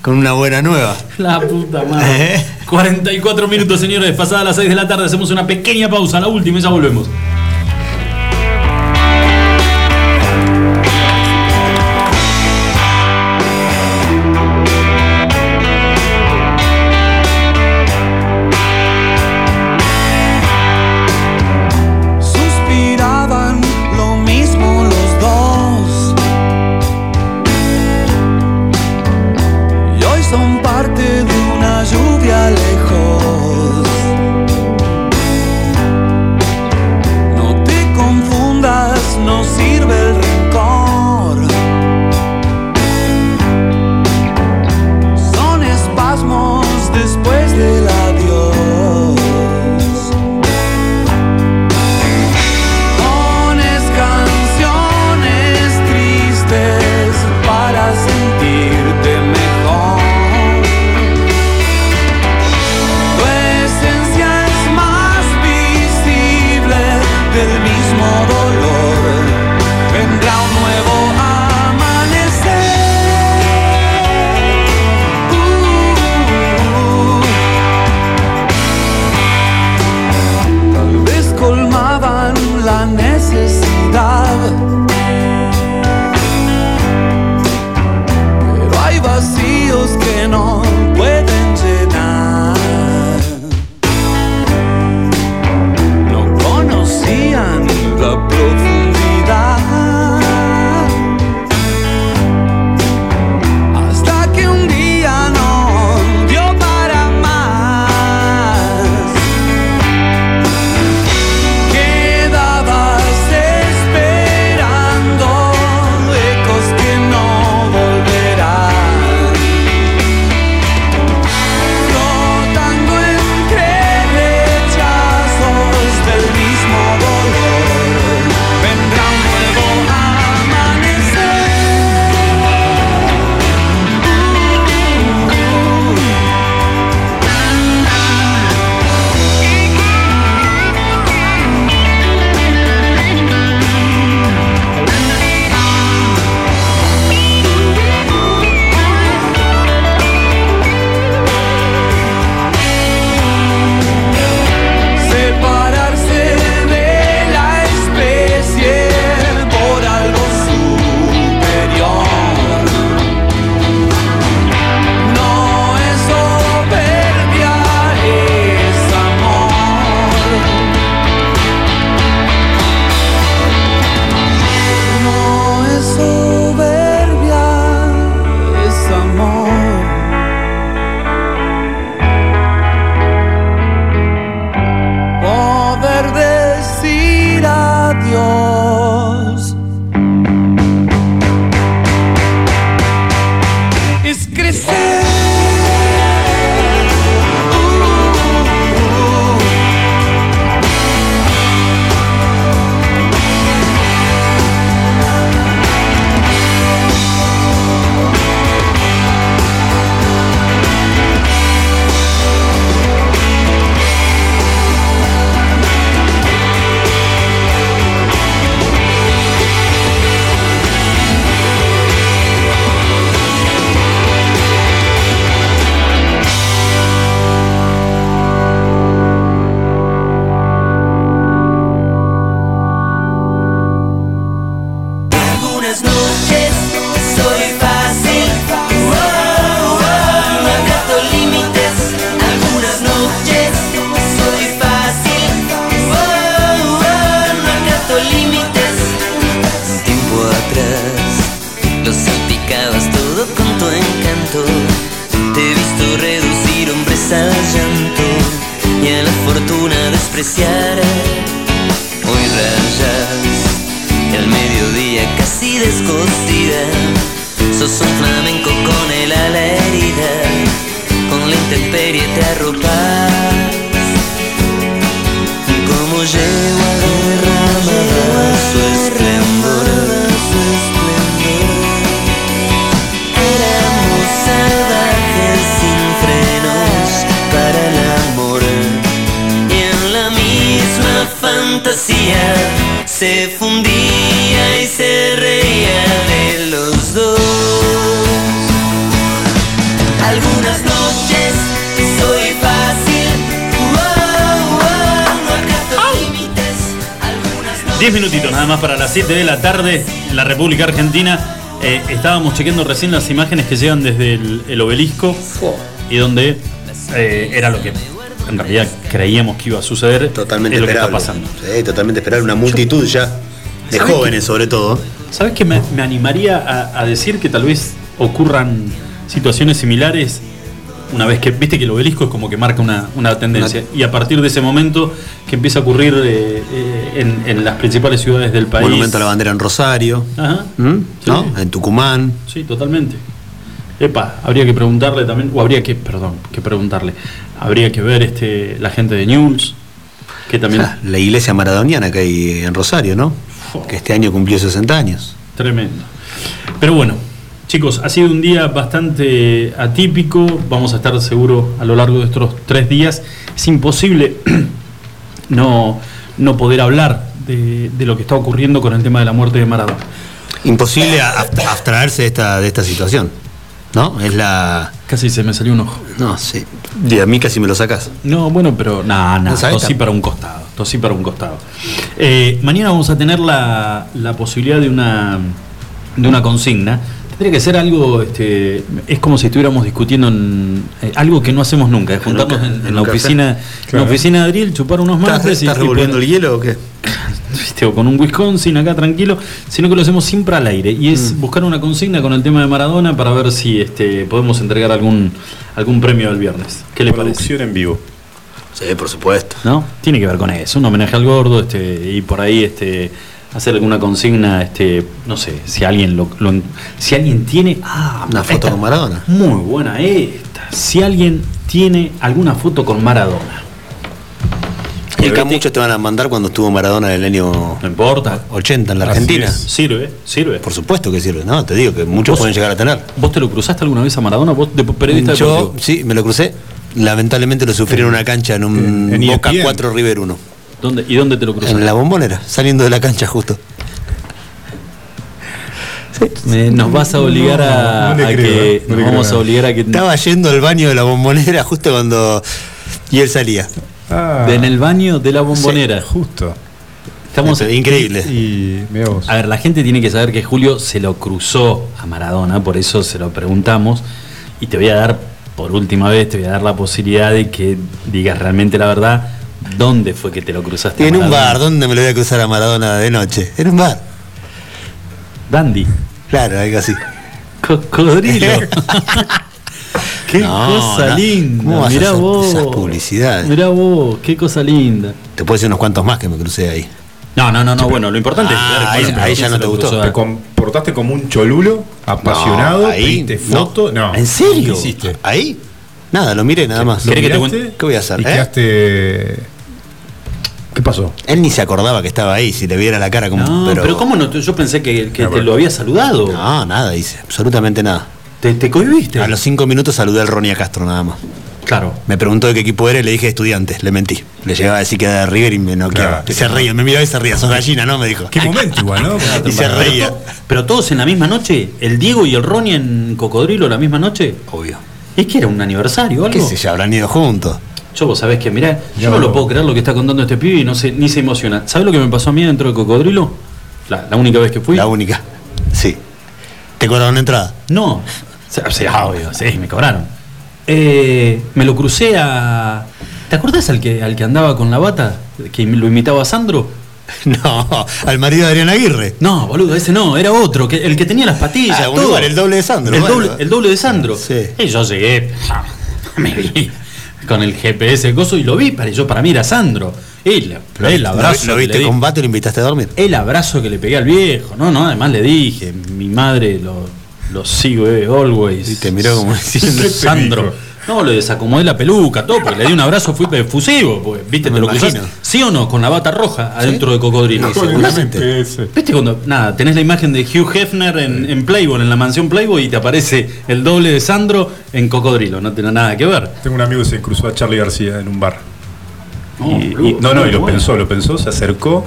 con, una buena nueva. La puta madre. 44 minutos, señores. Pasadas las 6 de la tarde hacemos una pequeña pausa, la última y ya volvemos. República Argentina. Eh, estábamos chequeando recién las imágenes que llegan desde el, el obelisco y donde eh, era lo que en realidad creíamos que iba a suceder. Totalmente es lo que está pasando. Sí, totalmente esperable. Una multitud ya. De ¿Sabes jóvenes, sobre todo. ¿Sabes que me, me animaría a, a decir que tal vez ocurran situaciones similares una vez que, viste que el obelisco es como que marca una, una tendencia y a partir de ese momento que empieza a ocurrir eh, en, en las principales ciudades del país. Monumento a la bandera en Rosario. Ajá. ¿Mm? ¿No? En Tucumán. Sí, totalmente. Epa, habría que preguntarle también, o habría que, perdón, que preguntarle, habría que ver este la gente de News, que también Ah, La iglesia maradoniana que hay en Rosario, ¿no? Que este año cumplió 60 años. Tremendo. Pero bueno, chicos, ha sido un día bastante atípico. Vamos a estar seguro a lo largo de estos tres días. Es imposible no, no poder hablar de, de lo que está ocurriendo con el tema de la muerte de Maradona. Imposible abstraerse de esta, de esta situación. ¿No? Es la. Casi se me salió un ojo. No, sí. Y a mí casi me lo sacas. No, bueno, pero nada, ¿No nada, sabes? tosí para un costado, tosí para un costado. Eh, mañana vamos a tener la, la posibilidad de una, de una consigna. Tendría que ser algo, este, es como si estuviéramos discutiendo en, eh, algo que no hacemos nunca, es juntarnos Nunca, en, en en la oficina, en la oficina de Adriel, chupar unos ¿Estás, mates y- estás y revolviendo el hielo o qué? ¿viste? o con un Wisconsin acá tranquilo, sino que lo hacemos siempre al aire. Y es Mm. buscar una consigna con el tema de Maradona para ver si este, podemos entregar algún, algún premio el viernes. ¿Qué le parece? Producción en vivo. Sí, por supuesto. ¿No? Tiene que ver con eso, un homenaje al gordo, este, y por ahí este, hacer alguna consigna, este, no sé, si alguien lo, lo- si alguien tiene. Ah, Una foto esta- con Maradona. Muy buena esta. Si alguien tiene alguna foto con Maradona. Y acá muchos te van a mandar cuando estuvo Maradona en el año No importa. 80 en la Argentina. es. Sirve, sirve. Por supuesto que sirve, ¿no? Te digo que muchos ¿Vos- pueden llegar a tener. ¿Vos te lo cruzaste alguna vez a Maradona? ¿Vos de periodista Yo, deportivo? sí, me lo crucé. Lamentablemente lo sufrí en una cancha en un en Boca ESPN. 4 River 1. ¿Dónde, ¿Y dónde te lo cruzaste? En la bombonera, saliendo de la cancha justo. Me- nos vas a obligar a, No le a creo, que. ¿eh? No nos vamos a obligar a que. Estaba yendo al baño de la bombonera justo cuando. Y él salía. de- en el baño de la bombonera. justo. Estamos increíble. Y vos. A ver, la gente tiene que saber que Julio se lo cruzó a Maradona, por eso se lo preguntamos. Y te voy a dar, por última vez, te voy a dar la posibilidad de que digas realmente la verdad. ¿Dónde fue que te lo cruzaste? a En un bar, ¿dónde me lo voy a cruzar a Maradona de noche? En un bar. Dandy. Claro, algo así. Cocodrilo. qué No, cosa no. linda. ¿Cómo vas a Mirá hacer vos. esas publicidades? Mirá vos, qué cosa linda. Te puedo decir unos cuantos más que me crucé ahí. No, no, no, no, bueno, lo importante Ah, es ahí- bueno, ahí quién ya no te gustó. cruzó Te comportaste como un cholulo, apasionado, No, ahí, pediste no. foto. No. ¿En serio? ¿Qué hiciste? ¿Ahí? Nada, lo miré nada más. ¿Lo ¿Querés que te cuente? ¿Qué voy a hacer? Y eh? quedaste. ¿Qué pasó? Él ni se acordaba que estaba ahí, si le viera la cara como. No, pero, ¿cómo no? Yo pensé que, que te lo había saludado. No, nada hice, absolutamente nada. ¿Te, te cohibiste? A los cinco minutos saludé al Ronnie Castro nada más. Claro. Me preguntó de qué equipo era y le dije estudiantes, le mentí. Le llegaba a decir que era de River y me noqueaba. Claro. Y se reía, me miraba y se reía, sos gallina, ¿no? Me dijo. Qué momento igual, ¿no? Y se reía. Pero todos en la misma noche, el Diego y el Ronnie en Cocodrilo la misma noche. Obvio. Es que era un aniversario o algo. ¿Qué sé yo? Habrán ido juntos. Yo vos sabés que, mirá, yo No. no lo puedo creer lo que está contando este pibe y no sé, ni se emociona. ¿Sabes lo que me pasó a mí dentro de Cocodrilo? La, la única vez que fui. La única. Sí. ¿Te cobraron entrada? No. Sea, o sea, obvio, sí, me cobraron. Eh, me lo crucé a. ¿Te acordás al que, al que andaba con la bata? Que lo imitaba a Sandro. No, al marido de Adrián Aguirre. No, boludo, ese no, era otro, que, el que tenía las patillas. Ah, todo. lugar, el doble de Sandro, El, doble, el doble de Sandro. Sí. Y yo llegué, me vi con el GPS coso y lo vi, para, yo para mí era Sandro. El, el abrazo. ¿Lo que viste vato y lo invitaste a dormir? El abrazo que le pegué al viejo, no, no, además le dije, mi madre lo, lo sigo, eh, always. Y te miró como diciendo, Sandro. No, le desacomodé la peluca, todo, porque le di un abrazo, fui efusivo, pues, viste, Me te lo cruzás. ¿sí o no? Con la bata roja adentro de cocodrilo. Seguramente. ¿Viste cuando, nada, tenés la imagen de Hugh Hefner en, en Playboy, en la mansión Playboy, y te aparece el doble de Sandro en cocodrilo? No tiene nada que ver. Tengo un amigo que se cruzó a Charlie García en un bar. No, Y- boludo, y- no, no, y lo bueno. pensó, lo pensó, se acercó.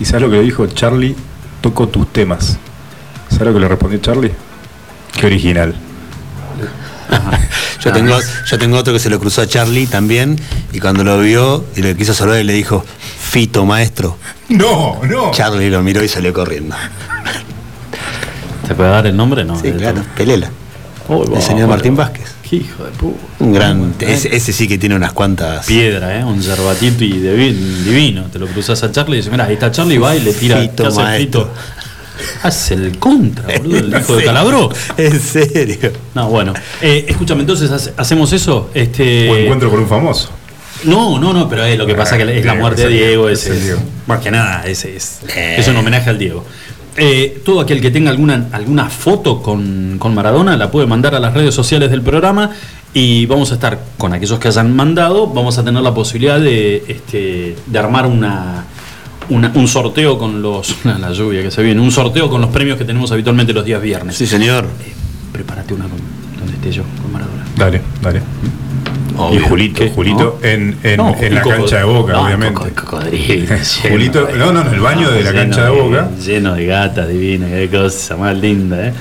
¿Y sabes lo que le dijo? Charlie, toco tus temas. ¿Sabes lo que le respondió Charlie? Qué original. Yo tengo, yo tengo otro que se lo cruzó a Charlie también y cuando lo vio y le quiso saludar y le dijo, Fito, maestro. No, no. Charlie lo miró y salió corriendo. ¿Te puede dar el nombre? No. Sí, claro, Pelela. Oh, el señor Martín. Vázquez. Qué hijo de puta. Un gran. Ese, ese sí que tiene unas cuantas. Piedra, ¿eh? Un yerbatito y divi- divino. Te lo cruzas a Charlie y dices, mira, ahí está Charlie, va y le tira. Fito, ¿qué hace el maestro. Fito? Hace el contra, boludo, el hijo de serio? Calabró. En serio. No, bueno. Eh, escúchame, entonces hace- hacemos eso. Este, O encuentro con un famoso. No, no, no, pero eh, lo que pasa es que es la Diego, muerte es de el Diego, es, es el es- Diego. más que nada, ese es, es un homenaje al Diego. Eh, todo aquel que tenga alguna, alguna foto con, con Maradona la puede mandar a las redes sociales del programa y vamos a estar con aquellos que hayan mandado, vamos a tener la posibilidad de, este, de armar una, una- un sorteo con los, la lluvia que se viene, un sorteo con los premios que tenemos habitualmente los días viernes. Sí, señor. prepárate una con, donde esté yo, con Maradona. Dale, dale. Obvio. Y Julito, ¿Qué? Julito en, en, No, en la cancha de boca, no, obviamente. Julito, no, no, en el baño de la cancha de boca. Lleno de gatas divinas, qué cosa más linda, ¿eh?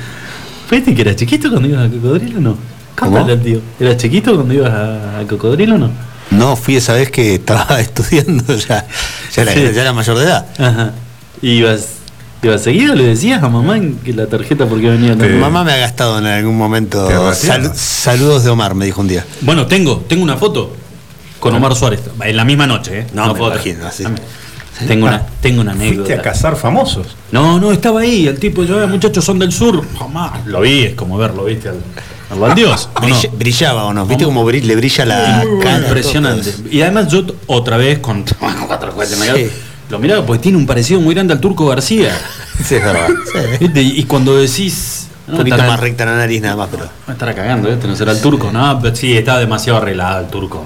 ¿Fuiste que eras chiquito cuando ibas a cocodrilo o no? ¿Cómo? Contale al tío. ¿Eras chiquito cuando ibas a, a cocodrilo o no? No, fui esa vez que estaba estudiando, ya, ya, era, Sí. ya era mayor de edad. Ajá. ¿Ibas, ibas seguido? ¿Le decías a mamá en que la tarjeta porque venía Mi tan- mamá me ha gastado en algún momento. Sal- saludos de Omar, me dijo un día. Bueno, tengo, tengo una foto con Omar Suárez, en la misma noche, ¿eh? No, me fue otra. imagino, así. Tengo una, tengo una anécdota. Fuiste a cazar famosos. No, no, estaba ahí, el tipo, yo, "Eh, muchachos son del sur, jamás. Lo vi, es como verlo, ¿viste? Al, al Valdios, ¿o no? Brill- Brillaba o no, viste cómo bri- le brilla la cara. Impresionante. Y además yo otra vez con cuatro me Sí. lo miraba porque tiene un parecido muy grande al turco García. Sí, es verdad. ¿Viste? Y cuando decís. Un poquito más recta la nariz nada más, pero. Me estará cagando, este no será el turco, no, pero sí, está demasiado arreglado el turco.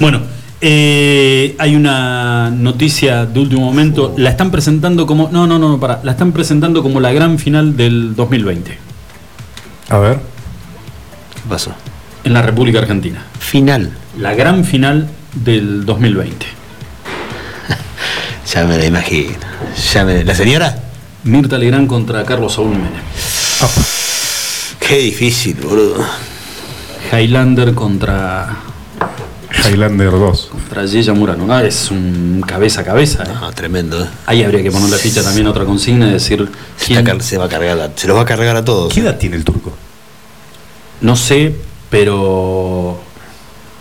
Bueno, eh, hay una noticia de último momento, la están presentando como, no, no, no, para, la están presentando como la gran final del 2020 A ver. ¿Qué pasó? en la República Argentina. Final. La gran final del 2020. Ya me la imagino. Ya me- ¿La señora? Mirta Legrand contra Carlos Saúl Menem. Qué difícil, boludo. Highlander contra Highlander 2. contra Yeya Murano. Ah, es un cabeza a cabeza. ¿eh? No, tremendo, ¿eh? Ahí habría que poner la ficha también otra consigna y decir quién, se va a cargar, a- se los va a cargar a todos. ¿Qué edad tiene el turco? No sé, pero.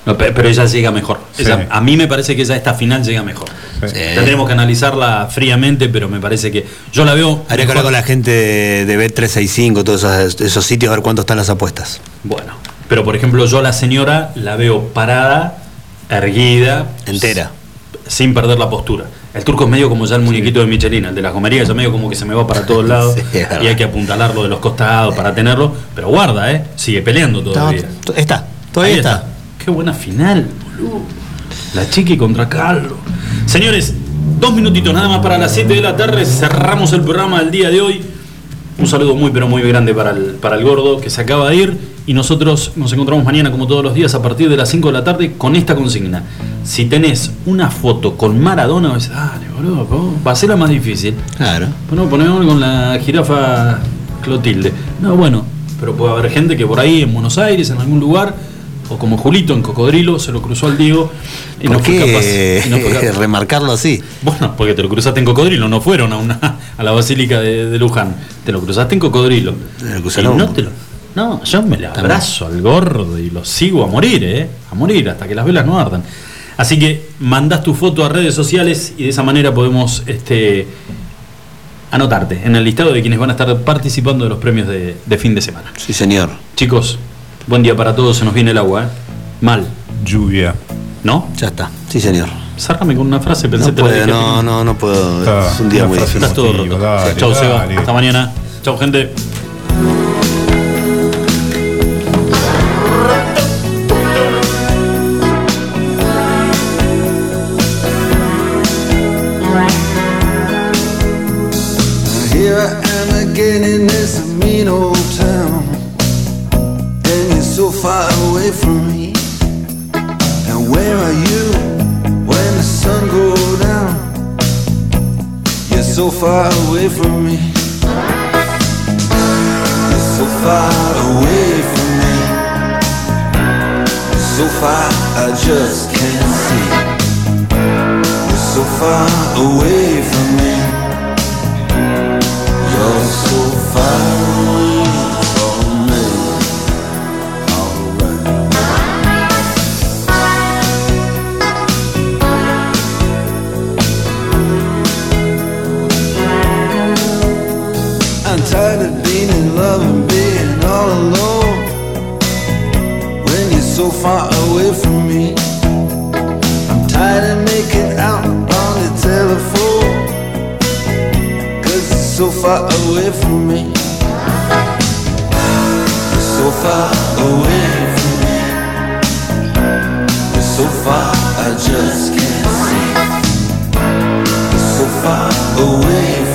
no, pero ella llega mejor. Sí. Ella- a mí me parece que ella esta final llega mejor. Sí. Tendremos que analizarla fríamente, pero me parece que. Yo la veo. Habría que hablar con la gente de, de Bet365, todos esos, esos sitios, a ver cuánto están las apuestas. Bueno, pero por ejemplo, yo a la señora la veo parada, erguida, Entera. sin perder la postura. El turco es medio como ya el muñequito de Michelin, el de las comerías, ya medio como que se me va para todos lados Sí, y hay que apuntalarlo de los costados para tenerlo, pero guarda, ¿eh? Sigue peleando todavía. Está, está, todavía Ahí está. Qué buena final, boludo. La Chiqui contra Carlos. Señores, dos minutitos nada más para las 7 de la tarde. Cerramos el programa del día de hoy. Un saludo muy pero muy grande para el, para el gordo que se acaba de ir. Y nosotros nos encontramos mañana como todos los días a partir de las 5 de la tarde con esta consigna. Si tenés una foto con Maradona, vas a dale, boludo, po, va a ser la más difícil. Claro. Bueno, ponemos con la jirafa Clotilde. No, bueno, pero puede haber gente que por ahí en Buenos Aires, en algún lugar, o como Julito en Cocodrilo, se lo cruzó al Diego y ¿Por no fue capaz. y no fue capaz. remarcarlo así? Bueno, porque te lo cruzaste en Cocodrilo, no fueron a una a la Basílica de, de Luján. Te lo cruzaste en Cocodrilo. lo Y no te lo- no, yo me le abrazo al gordo y lo sigo a morir, ¿eh? A morir, hasta que las velas no ardan. Así que mandás tu foto a redes sociales y de esa manera podemos este, anotarte en el listado de quienes van a estar participando de los premios de, de fin de semana. Sí, señor. Chicos, buen día para todos, se nos viene el agua, ¿eh? Mal, Lluvia. ¿no? Ya está. Sí, señor. Cerrame con una frase, pensé No te la puedo, dije. no, no, no puedo. Está, es un día muy difícil. Estás todo roto. dale, Chau, Seba. dale. Hasta mañana. Chau, gente. away from me. And where are you when the sun goes down? You're so far away from me. You're so far away from me. So far, I just can't see. You're so far away from me. so far away from me. I'm tired of making out on the telephone. Cause it's so far away from me. It's so far away from me. It's so far I just can't see. It's so far away